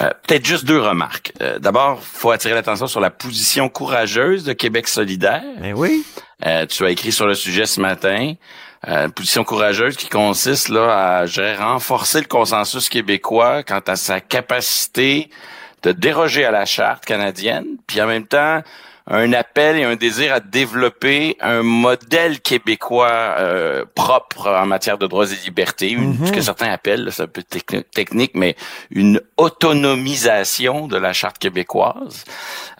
Euh, Peut-être juste deux remarques. Euh, D'abord, faut attirer l'attention sur la position courageuse de Québec solidaire. Ben oui. Euh, tu as écrit sur le sujet ce matin. Euh, une position courageuse qui consiste là à dirais, renforcer le consensus québécois quant à sa capacité de déroger à la charte canadienne, puis en même temps un appel et un désir à développer un modèle québécois euh, propre en matière de droits et libertés, une, ce que certains appellent, c'est un peu techni- technique, mais une autonomisation de la charte québécoise.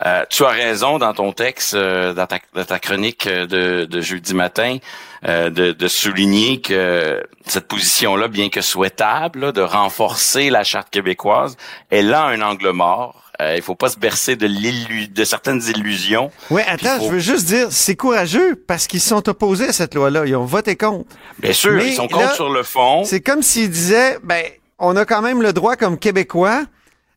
Euh, tu as raison dans ton texte, euh, dans, ta, dans ta chronique euh, de, de jeudi matin, euh, de, de souligner que cette position-là, bien que souhaitable, là, de renforcer la charte québécoise, elle a un angle mort. Euh, il faut pas se bercer de, certaines illusions. Oui, attends, faut- je veux juste dire, c'est courageux parce qu'ils sont opposés à cette loi-là. Ils ont voté contre. Bien sûr, Mais ils sont là, contre sur le fond. C'est comme s'ils disaient, ben, on a quand même le droit comme Québécois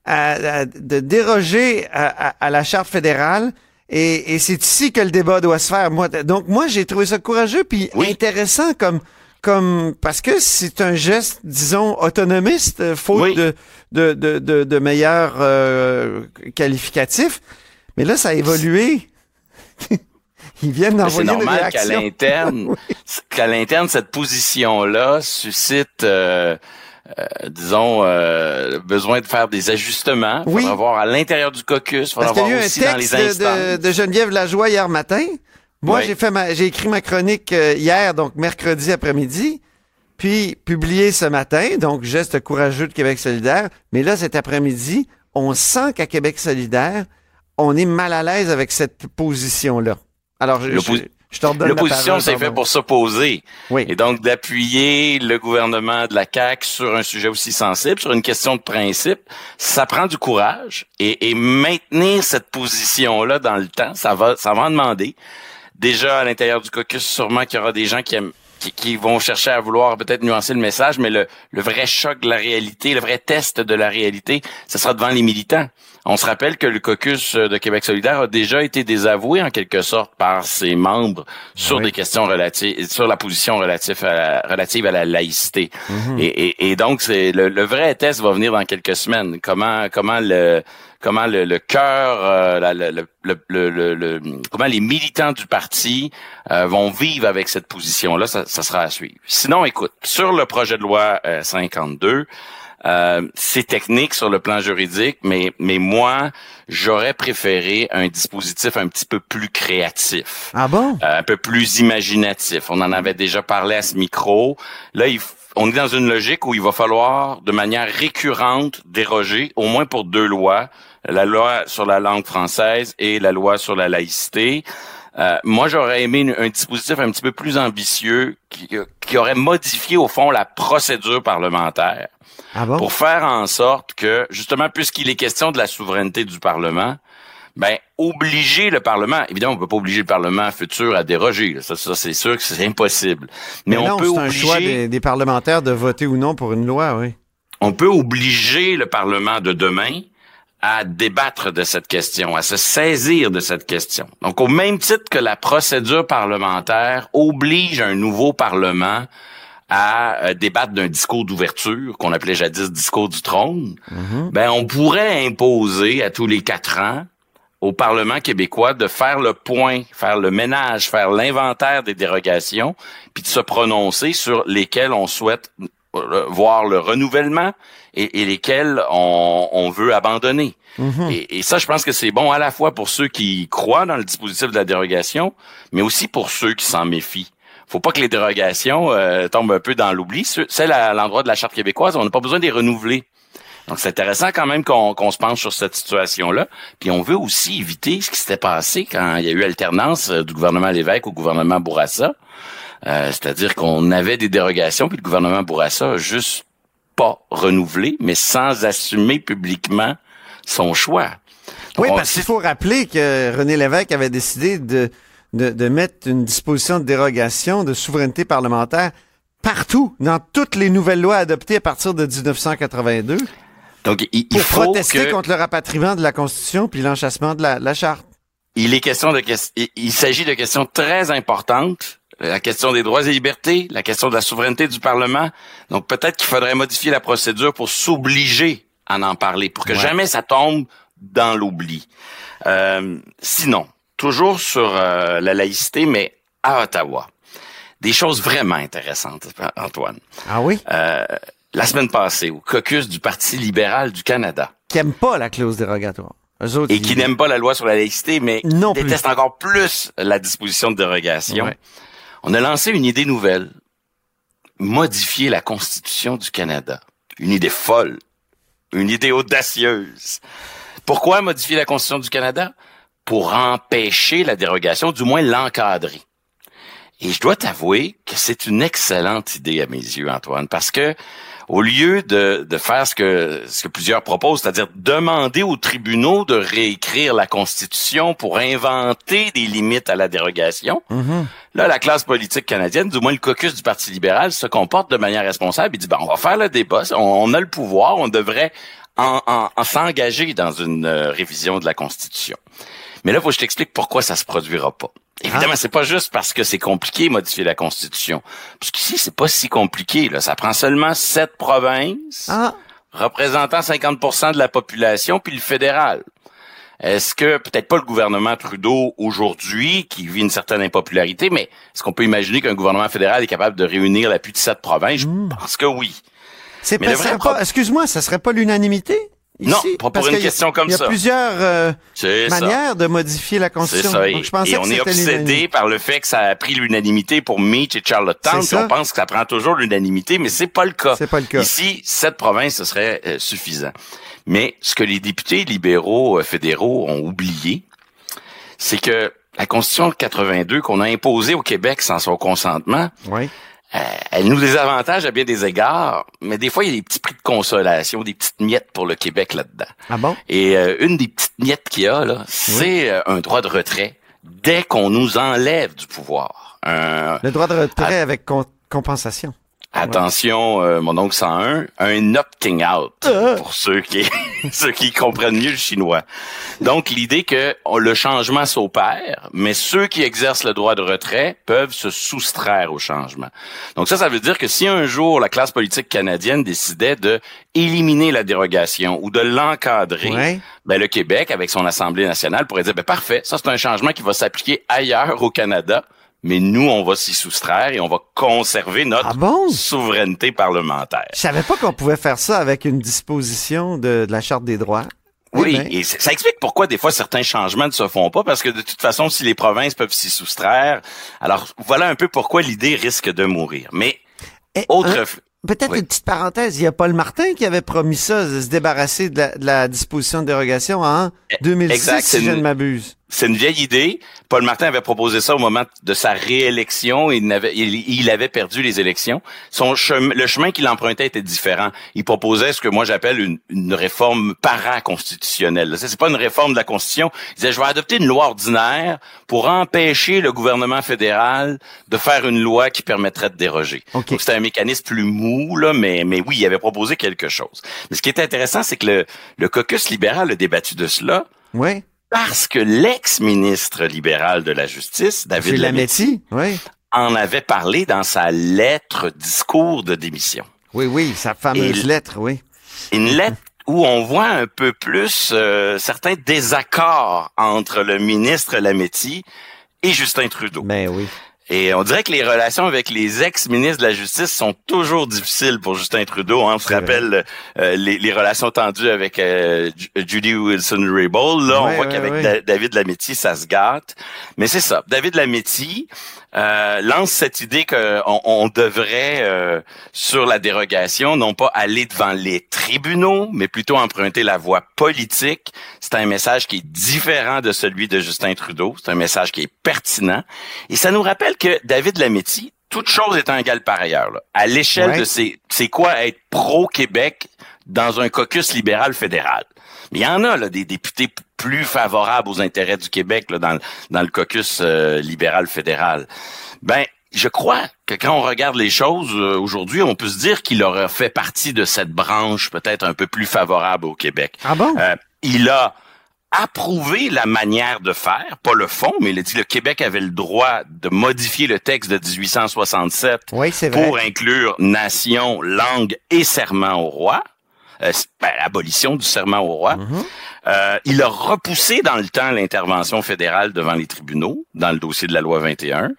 à- à- de déroger à, à- à la charte fédérale. Et, et c'est ici que le débat doit se faire. Moi, donc moi, j'ai trouvé ça courageux puis Oui. intéressant comme comme parce que c'est un geste, disons, autonomiste, euh, faute Oui. de, de, de, de, de meilleurs euh, qualificatifs. Mais là, ça a évolué. Ils viennent C'est d'envoyer une normal qu'à l'interne, qu'à l'interne, cette position-là suscite, euh, euh, disons, euh, le besoin de faire des ajustements. Il Oui. faudra voir à l'intérieur du caucus, il faudra Parce qu'il y a eu un aussi dans les texte de, de Geneviève Lajoie hier matin. Moi, Oui. j'ai fait ma, j'ai écrit ma chronique euh, hier, donc mercredi après-midi, puis publié ce matin, donc geste courageux de Québec solidaire. Mais là, cet après-midi, on sent qu'à Québec solidaire, on est mal à l'aise avec cette position-là. Alors, je, je, je L'opposition, c'est fait pour s'opposer. Oui. Et donc d'appuyer le gouvernement de la CAQ sur un sujet aussi sensible, sur une question de principe, ça prend du courage. Et, et maintenir cette position-là dans le temps, ça va, ça va en demander. Déjà à l'intérieur du caucus, sûrement qu'il y aura des gens qui aiment qui, qui vont chercher à vouloir peut-être nuancer le message, mais le, le vrai choc de la réalité, le vrai test de la réalité, ce sera devant les militants. On se rappelle que le caucus de Québec solidaire a déjà été désavoué en quelque sorte par ses membres sur Oui. des questions relatives, sur la position relative à la, relative à la laïcité. et, et, et donc, c'est le, le vrai test va venir dans quelques semaines. Comment, comment le, comment le, le cœur, euh, le, le, le, le- le- comment les militants du parti euh, vont vivre avec cette position-là, ça, ça sera à suivre. Sinon, écoute, sur le projet de loi euh, 52, euh, c'est technique sur le plan juridique, mais mais moi, j'aurais préféré un dispositif un petit peu plus créatif Ah bon? euh, un peu plus imaginatif. On en avait déjà parlé à ce micro. Là, il on est dans une logique où il va falloir, de manière récurrente, déroger, au moins pour deux lois, la loi sur la langue française et la loi sur la laïcité. Euh, moi, j'aurais aimé une- un dispositif un petit peu plus ambitieux qui, qui aurait modifié, au fond, la procédure parlementaire Ah bon? pour faire en sorte que, justement, puisqu'il est question de la souveraineté du Parlement, ben, obliger le Parlement, évidemment, on peut pas obliger le Parlement futur à déroger, là. ça, ça c'est sûr que c'est impossible. Mais, Mais on peut c'est un choix obliger, des, des parlementaires de voter ou non pour une loi, oui. on peut obliger le Parlement de demain à débattre de cette question, à se saisir de cette question. Donc, au même titre que la procédure parlementaire oblige un nouveau Parlement à euh, débattre d'un discours d'ouverture qu'on appelait jadis discours du trône, ben on pourrait imposer à tous les quatre ans au Parlement québécois de faire le point, faire le ménage, faire l'inventaire des dérogations, puis de se prononcer sur lesquelles on souhaite voir le renouvellement et, et lesquelles on, on veut abandonner. et, et ça, je pense que c'est bon à la fois pour ceux qui croient dans le dispositif de la dérogation, mais aussi pour ceux qui s'en méfient. Faut pas que les dérogations euh, tombent un peu dans l'oubli. Ce- Celles à l'endroit de la charte québécoise, on n'a pas besoin de les renouveler. Donc, c'est intéressant quand même qu'on qu'on se penche sur cette situation-là. Puis, on veut aussi éviter ce qui s'était passé quand il y a eu alternance euh, du gouvernement Lévesque au gouvernement Bourassa. Euh, C'est-à-dire qu'on avait des dérogations, puis le gouvernement Bourassa a juste pas renouvelé, mais sans assumer publiquement son choix. Donc, Oui, parce qu'il faut rappeler que René Lévesque avait décidé de, de, de mettre une disposition de dérogation de souveraineté parlementaire partout, dans toutes les nouvelles lois adoptées à partir de 1982. Donc, il, pour il faut protester que... contre le rapatriement de la Constitution puis l'enchassement de la, la charte. Il est question de il, il s'agit de questions très importantes. La question des droits et libertés, la question de la souveraineté du Parlement. Donc peut-être qu'il faudrait modifier la procédure pour s'obliger à en parler, pour que Ouais. jamais ça tombe dans l'oubli. Euh, sinon, toujours sur euh, la laïcité, mais à Ottawa. Des choses vraiment intéressantes, Antoine. Ah oui? Euh, la semaine passée, au caucus du Parti libéral du Canada, Qui aiment pas la clause dérogatoire. Autres, et ils- qui n'aiment pas la loi sur la laïcité, mais Non qui détestent encore plus la disposition de dérogation. Ouais. On a lancé une idée nouvelle. Modifier la Constitution du Canada. Une idée folle. Une idée audacieuse. Pourquoi modifier la Constitution du Canada? Pour empêcher la dérogation, du moins l'encadrer. Et je dois t'avouer que c'est une excellente idée à mes yeux, Antoine, parce que au lieu de, de faire ce que, ce que plusieurs proposent, c'est-à-dire demander aux tribunaux de réécrire la Constitution pour inventer des limites à la dérogation, Mhm. là, la classe politique canadienne, du moins le caucus du Parti libéral, se comporte de manière responsable et dit, ben, on va faire le débat, on, on a le pouvoir, on devrait en, en- en s'engager dans une euh, révision de la Constitution. Mais là, faut que je t'explique pourquoi ça se produira pas. Évidemment, c'est pas juste parce que c'est compliqué modifier la Constitution. Parce qu'ici, c'est pas si compliqué. Là. Ça prend seulement sept provinces Ah, représentant 50% de la population, puis le fédéral. Est-ce que, peut-être pas le gouvernement Trudeau aujourd'hui, qui vit une certaine impopularité, mais est-ce qu'on peut imaginer qu'un gouvernement fédéral est capable de réunir l'appui de sept provinces? Je pense que oui. c'est pas, pro- excuse-moi, ça serait pas l'unanimité? Non, pas pour une a- question comme Il y a ça. plusieurs euh, ça. manières de modifier la Constitution. ça. Et, Donc, je pensais et que on est obsédé par le fait que ça a pris l'unanimité pour Meach et Charlottetown. Puis ça. On pense que ça prend toujours l'unanimité, mais c'est pas le cas. C'est pas le cas. Ici, sept provinces, ce serait euh, suffisant. Mais ce que les députés libéraux euh, fédéraux ont oublié, c'est que la Constitution de 82 qu'on a imposée au Québec sans son consentement, Oui. Euh, elle nous désavantage à bien des égards, mais des fois, il y a des petits prix de consolation, des petites miettes pour le Québec là-dedans. Ah bon? Et euh, une des petites miettes qu'il y a, là, c'est euh, un droit de retrait dès qu'on nous enlève du pouvoir. Un- Le droit de retrait avec con- compensation. Attention, euh, mon oncle 101, un opting out Euh. pour ceux qui ceux qui comprennent mieux le chinois. Donc l'idée que on- le changement s'opère, mais ceux qui exercent le droit de retrait peuvent se soustraire au changement. Donc ça, ça veut dire que si un jour la classe politique canadienne décidait de éliminer la dérogation ou de l'encadrer, Ouais. ben, le Québec, avec son Assemblée nationale, pourrait dire, ben, parfait, ça, c'est un changement qui va s'appliquer ailleurs au Canada, mais nous, on va s'y soustraire et on va conserver notre Ah bon? souveraineté parlementaire. Je savais pas qu'on pouvait faire ça avec une disposition de, de la Charte des droits. Eh Oui, ben, et ça explique pourquoi des fois certains changements ne se font pas, parce que de toute façon, si les provinces peuvent s'y soustraire, alors voilà un peu pourquoi l'idée risque de mourir. Mais eh, autre... hein, Peut-être Oui. une petite parenthèse. Il y a Paul Martin qui avait promis ça, de se débarrasser de la, de la disposition de dérogation en 2006, exact, c'est si je ne m'abuse. C'est une vieille idée. Paul Martin avait proposé ça au moment de sa réélection. Il avait, il, il avait perdu les élections. Son chemin, le chemin qu'il empruntait était différent. Il proposait ce que moi j'appelle une, une réforme para-constitutionnelle. C'est pas une réforme de la Constitution. Il disait, je vais adopter une loi ordinaire pour empêcher le gouvernement fédéral de faire une loi qui permettrait de déroger. Donc, c'était un mécanisme plus mou, là, mais, mais oui, il avait proposé quelque chose. Mais ce qui est intéressant, c'est que le, le caucus libéral a débattu de cela Oui. Parce que l'ex-ministre libéral de la Justice, David Lametti. Oui. en avait parlé dans sa lettre discours de démission. Oui, oui, sa fameuse Et- lettre, oui. Une lettre où on voit un peu plus euh, certains désaccords entre le ministre Lametti et Justin Trudeau. Ben oui. Et on dirait que les relations avec les ex-ministres de la Justice sont toujours difficiles pour Justin Trudeau. Hein. On se rappelle euh, les, les relations tendues avec euh, Ju- Judy Wilson-Raybould. Là, on voit ouais, qu'avec ouais. Da- David Lametti, ça se gâte. Mais c'est ça. David Lametti euh, lance cette idée qu'on on devrait, euh, sur la dérogation, non pas aller devant les tribunaux, mais plutôt emprunter la voie politique. C'est un message qui est différent de celui de Justin Trudeau. C'est un message qui est pertinent. Et ça nous rappelle que David Lametti, toute chose étant égale par ailleurs, là, à l'échelle Ouais. de c'est quoi être pro-Québec dans un caucus libéral fédéral? Mais il y en a là, des députés plus favorables aux intérêts du Québec là, dans, le- dans le caucus euh, libéral fédéral. Ben, je crois que quand on regarde les choses euh, aujourd'hui, on peut se dire qu'il aurait fait partie de cette branche peut-être un peu plus favorable au Québec. Ah bon? Euh, il a approuvé la manière de faire, pas le fond, mais il a dit que le Québec avait le droit de modifier le texte de 1867 oui, pour inclure nation, langue et serment au roi. Euh, ben, abolition du serment au roi. Mhm. Euh, il a repoussé dans le temps l'intervention fédérale devant les tribunaux dans le dossier de la loi 21.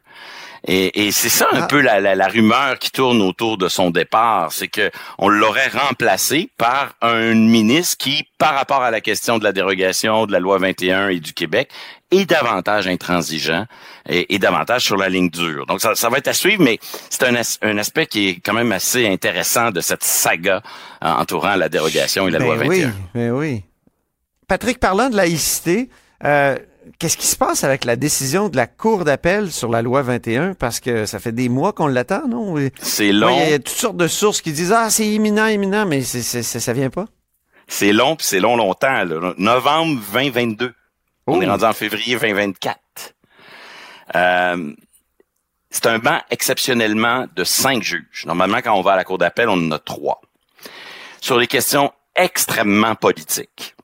Et, et c'est ça un Ah. peu la, la, la rumeur qui tourne autour de son départ, c'est que on l'aurait remplacé par un ministre qui, par rapport à la question de la dérogation de la loi 21 et du Québec, est davantage intransigeant et, et davantage sur la ligne dure. Donc ça, ça va être à suivre, mais c'est un, as- un aspect qui est quand même assez intéressant de cette saga euh, entourant la dérogation et la ben loi 21. oui, ben oui. Patrick, parlant de laïcité, euh, qu'est-ce qui se passe avec la décision de la Cour d'appel sur la loi 21? Parce que ça fait des mois qu'on l'attend, non? C'est long. il y a toutes sortes de sources qui disent Ah, c'est imminent, imminent, mais ça vient pas. C'est long, puis c'est long longtemps. Là. Novembre 2022. On Oh. est rendu en février 2024. Euh, c'est un banc exceptionnellement de cinq juges. Normalement, quand on va à la cour d'appel, on en a trois. Sur des questions extrêmement politiques,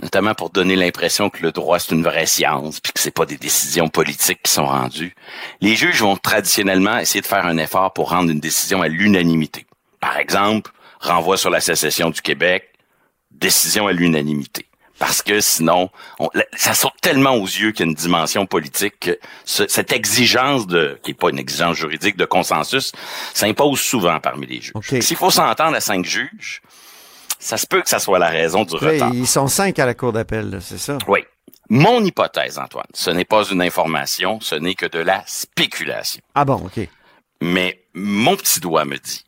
notamment pour donner l'impression que le droit c'est une vraie science, puis que c'est pas des décisions politiques qui sont rendues. Les juges vont traditionnellement essayer de faire un effort pour rendre une décision à l'unanimité. Par exemple, renvoi sur la sécession du Québec, décision à l'unanimité. Parce que sinon, on- ça saute tellement aux yeux qu'il y a une dimension politique que ce- cette exigence de, qui est pas une exigence juridique de consensus, s'impose souvent parmi les juges. S'il faut s'entendre à cinq juges, ça se peut que ça soit la raison du Là, retard. ils sont cinq à la Cour d'appel, c'est ça? Oui. Mon hypothèse, Antoine, ce n'est pas une information, ce n'est que de la spéculation. Ah bon, OK. Mais mon petit doigt me dit,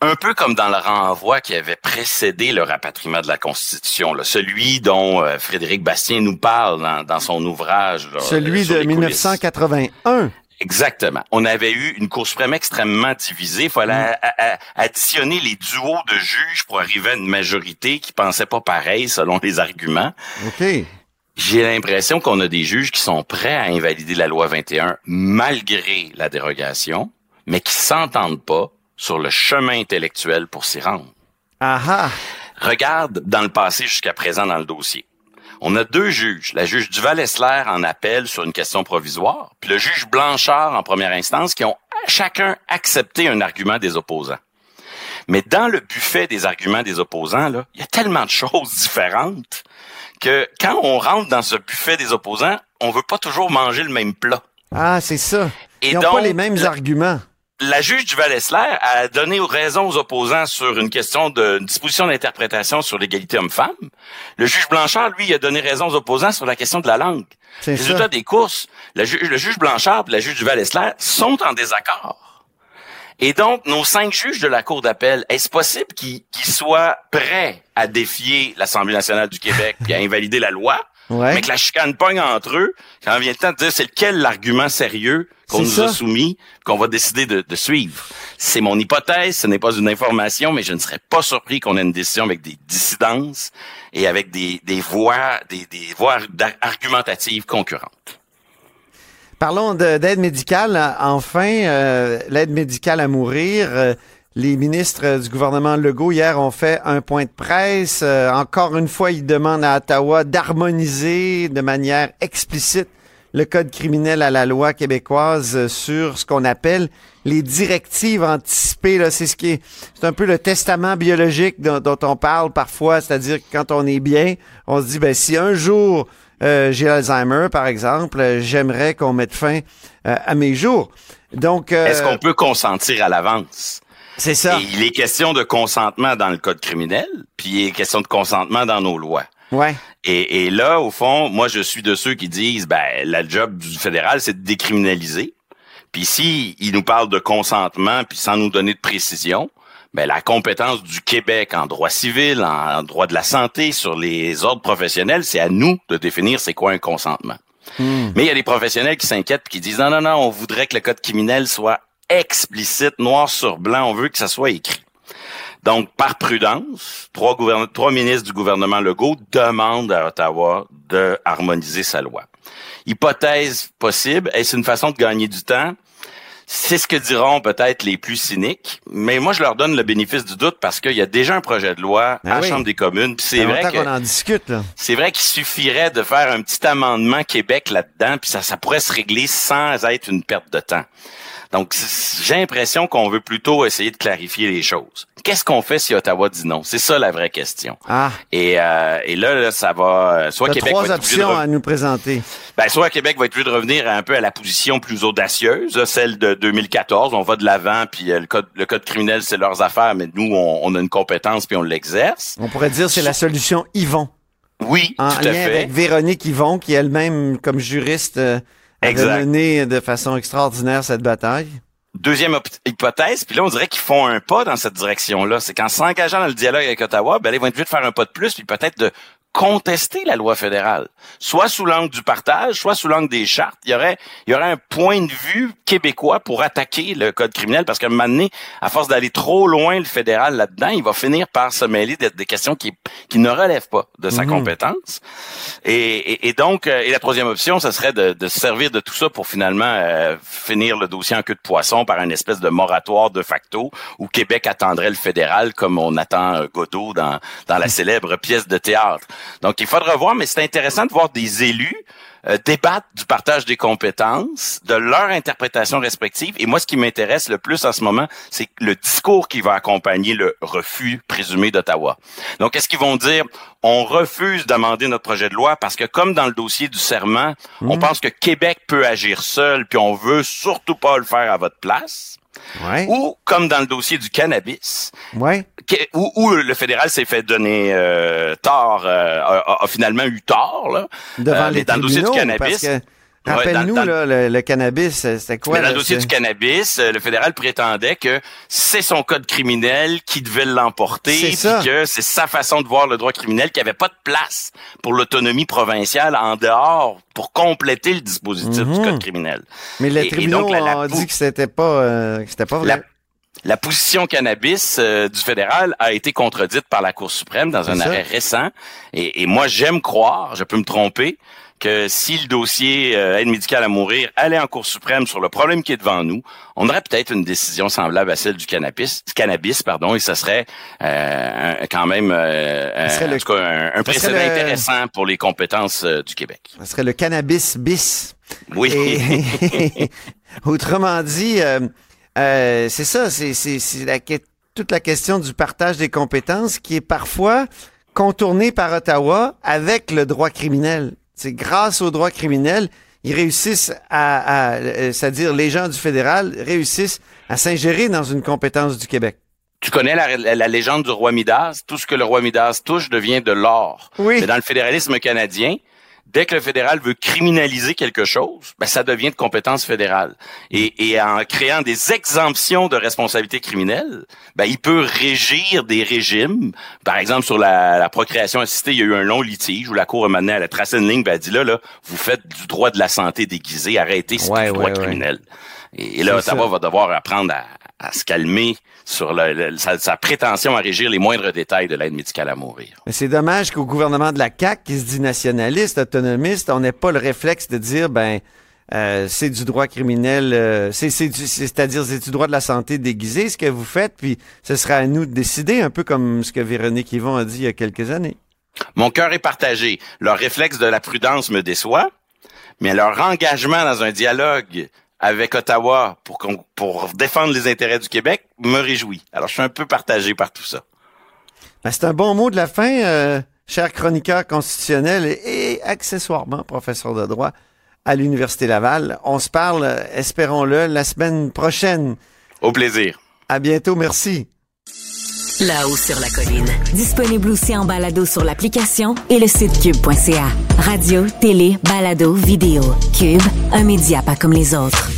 un peu comme dans le renvoi qui avait précédé le rapatriement de la Constitution, là, celui dont euh, Frédéric Bastien nous parle dans, dans son ouvrage. là, Celui euh, de les coulisses. 1981. Exactement. On avait eu une Cour suprême extrêmement divisée. Il fallait a- a- additionner les duos de juges pour arriver à une majorité qui pensait pas pareil selon les arguments. OK. J'ai l'impression qu'on a des juges qui sont prêts à invalider la loi 21 malgré la dérogation, mais qui s'entendent pas sur le chemin intellectuel pour s'y rendre. Ah ah. Regarde dans le passé jusqu'à présent dans le dossier. On a deux juges, la juge Duval-Essler en appel sur une question provisoire, puis le juge Blanchard en première instance, qui ont chacun accepté un argument des opposants. Mais dans le buffet des arguments des opposants, là, il y a tellement de choses différentes que quand on rentre dans ce buffet des opposants, on veut pas toujours manger le même plat. Ah, c'est ça. Et Ils n'ont pas les mêmes arguments. La juge du Val-Essler a donné raison aux opposants sur une question de une disposition d'interprétation sur l'égalité homme-femme. Le juge Blanchard, lui, a donné raison aux opposants sur la question de la langue. Résultat ça. des courses, le, ju- le juge Blanchard et la juge du Val-Essler sont en désaccord. Et donc, nos cinq juges de la Cour d'appel, est-ce possible qu'ils qu'ils soient prêts à défier l'Assemblée nationale du Québec et à invalider la loi, Ouais. mais que la chicane pogne entre eux, quand vient le temps de dire c'est lequel l'argument sérieux qu'on nous ça. a soumis, qu'on va décider de, de suivre? C'est mon hypothèse, ce n'est pas une information, mais je ne serais pas surpris qu'on ait une décision avec des dissidences et avec des, des voies, des, des voies argumentatives concurrentes. Parlons de- d'aide médicale. Enfin, euh, l'aide médicale à mourir. Les ministres du gouvernement Legault hier ont fait un point de presse. Euh, encore une fois, ils demandent à Ottawa d'harmoniser de manière explicite le code criminel à la loi québécoise euh, sur ce qu'on appelle les directives anticipées. Là, c'est ce qui est, c'est un peu le testament biologique dont, on parle parfois, c'est-à-dire que quand on est bien, on se dit ben si un jour euh, j'ai l'Alzheimer, par exemple, euh, j'aimerais qu'on mette fin euh, à mes jours. Donc, euh, Est-ce qu'on peut consentir à l'avance? C'est ça. Et il est question de consentement dans le code criminel, puis il est question de consentement dans nos lois. Ouais. Et, et là, au fond, moi, je suis de ceux qui disent, ben, la job du fédéral, c'est de décriminaliser. Puis si il nous parle de consentement, puis sans nous donner de précision, ben, la compétence du Québec en droit civil, en, droit de la santé, sur les ordres professionnels, c'est à nous de définir c'est quoi un consentement. Mais il y a des professionnels qui s'inquiètent qui disent non, non, non, on voudrait que le code criminel soit explicite, noir sur blanc, on veut que ça soit écrit. Donc, par prudence, trois, trois ministres du gouvernement Legault demandent à Ottawa de harmoniser sa loi. Hypothèse possible, est-ce une façon de gagner du temps? C'est ce que diront peut-être les plus cyniques, mais moi je leur donne le bénéfice du doute parce qu'il y a déjà un projet de loi Ben à la oui. Chambre des communes. C'est vrai qu'on en discute, c'est vrai qu'il suffirait de faire un petit amendement Québec là-dedans, puis ça, ça pourrait se régler sans être une perte de temps. Donc, j'ai l'impression qu'on veut plutôt essayer de clarifier les choses. Qu'est-ce qu'on fait si Ottawa dit non? C'est ça la vraie question. Ah, Et, euh, et là, là, ça va... euh, Soit Québec trois va être obligé de options à nous présenter. ben, soit Québec va être obligé de revenir un peu à la position plus audacieuse, celle de 2014. On va de l'avant, puis euh, le code, le code criminel, c'est leurs affaires, mais nous, on, on a une compétence, puis on l'exerce. On pourrait dire que c'est la solution Yvon, Oui, en tout à lien fait. avec Véronique Yvon, qui elle-même, comme juriste, euh, avait Exact. mené de façon extraordinaire cette bataille. Deuxième hypothèse, puis là, on dirait qu'ils font un pas dans cette direction-là. C'est qu'en s'engageant dans le dialogue avec Ottawa, ben, là, ils vont être obligés de faire un pas de plus, puis peut-être de contester la loi fédérale. Soit sous l'angle du partage, soit sous l'angle des chartes. Il y aurait, il y aurait un point de vue québécois pour attaquer le code criminel, parce qu'à un moment donné, à force d'aller trop loin le fédéral là-dedans, il va finir par se mêler de- des questions qui, qui ne relèvent pas de sa compétence. Et, et, et donc, euh, et la troisième option, ce serait de, de se servir de tout ça pour finalement euh, finir le dossier en queue de poisson par une espèce de moratoire de facto où Québec attendrait le fédéral comme on attend euh, Godot dans, dans la célèbre pièce de théâtre. Donc, il faudra voir, mais c'est intéressant de voir des élus euh, débattre du partage des compétences, de leur interprétation respective. Et moi, ce qui m'intéresse le plus en ce moment, c'est le discours qui va accompagner le refus présumé d'Ottawa. Donc, est-ce qu'ils vont dire, on refuse d'amender notre projet de loi parce que comme dans le dossier du serment, on pense que Québec peut agir seul, puis on veut surtout pas le faire à votre place? Ouais. Ou comme dans le dossier du cannabis, Ouais. où, où le fédéral s'est fait donner euh, tort, euh, a, a finalement eu tort, là. Devant Euh, les dans le dossier du cannabis. parce que, Ouais, rappelle-nous, le, le cannabis, c'était quoi? mais dans le dossier du cannabis, euh, le fédéral prétendait que c'est son code criminel qui devait l'emporter, ça. que c'est sa façon de voir le droit criminel, qu'il n'y avait pas de place pour l'autonomie provinciale en dehors pour compléter le dispositif du code criminel. Mais les Et- et tribunaux ont dit que c'était pas, euh, que c'était pas vrai. La, la position cannabis euh, du fédéral a été contredite par la Cour suprême dans un ça. arrêt récent. Et, et moi, j'aime croire, je peux me tromper, que si le dossier euh, aide médicale à mourir allait en Cour suprême sur le problème qui est devant nous, on aurait peut-être une décision semblable à celle du cannabis, cannabis pardon, et ce serait euh, quand même euh, Ce serait le- en tout cas, un, précédent le- intéressant pour les compétences euh, du Québec. Ça serait le cannabis bis. Oui. Et- autrement dit, euh, euh, c'est ça, c'est, c'est, c'est la, toute la question du partage des compétences qui est parfois contournée par Ottawa avec le droit criminel. C'est grâce au droit criminel, ils réussissent à, à euh, c'est-à-dire les gens du fédéral réussissent à s'ingérer dans une compétence du Québec. Tu connais la, la- la légende du roi Midas? Tout ce que le roi Midas touche devient de l'or. Oui. Mais dans le fédéralisme canadien, dès que le fédéral veut criminaliser quelque chose, ben, ça devient de compétence fédérale. Et, et en créant des exemptions de responsabilité criminelle, ben, il peut régir des régimes. Par exemple, sur la, la procréation assistée, il y a eu un long litige où la Cour a mené à la tracé une ligne, ben, elle a dit là, là, vous faites du droit de la santé déguisé, arrêtez, c'est Ouais, du droit ouais, ouais. criminel. Et, et là, Ottawa ça. va devoir apprendre à, à se calmer sur le- le- sa, sa prétention à régir les moindres détails de l'aide médicale à mourir. Mais c'est dommage qu'au gouvernement de la CAQ, qui se dit nationaliste, autonomiste, on n'ait pas le réflexe de dire, ben, euh, c'est du droit criminel, euh, c'est-à-dire c'est du droit de la santé déguisé, ce que vous faites, puis ce sera à nous de décider, un peu comme ce que Véronique Yvon a dit il y a quelques années. Mon cœur est partagé. Leur réflexe de la prudence me déçoit, mais leur engagement dans un dialogue avec Ottawa pour, pour défendre les intérêts du Québec me réjouit. Alors, je suis un peu partagé par tout ça. Ben, c'est un bon mot de la fin, euh, cher chroniqueur constitutionnel et, et accessoirement professeur de droit à l'Université Laval. On se parle, euh, espérons-le, la semaine prochaine. Au plaisir. À bientôt, merci. Là-haut sur la colline. Disponible aussi en balado sur l'application et le site cube.ca. Radio, télé, balado, vidéo. Cube, un média pas comme les autres.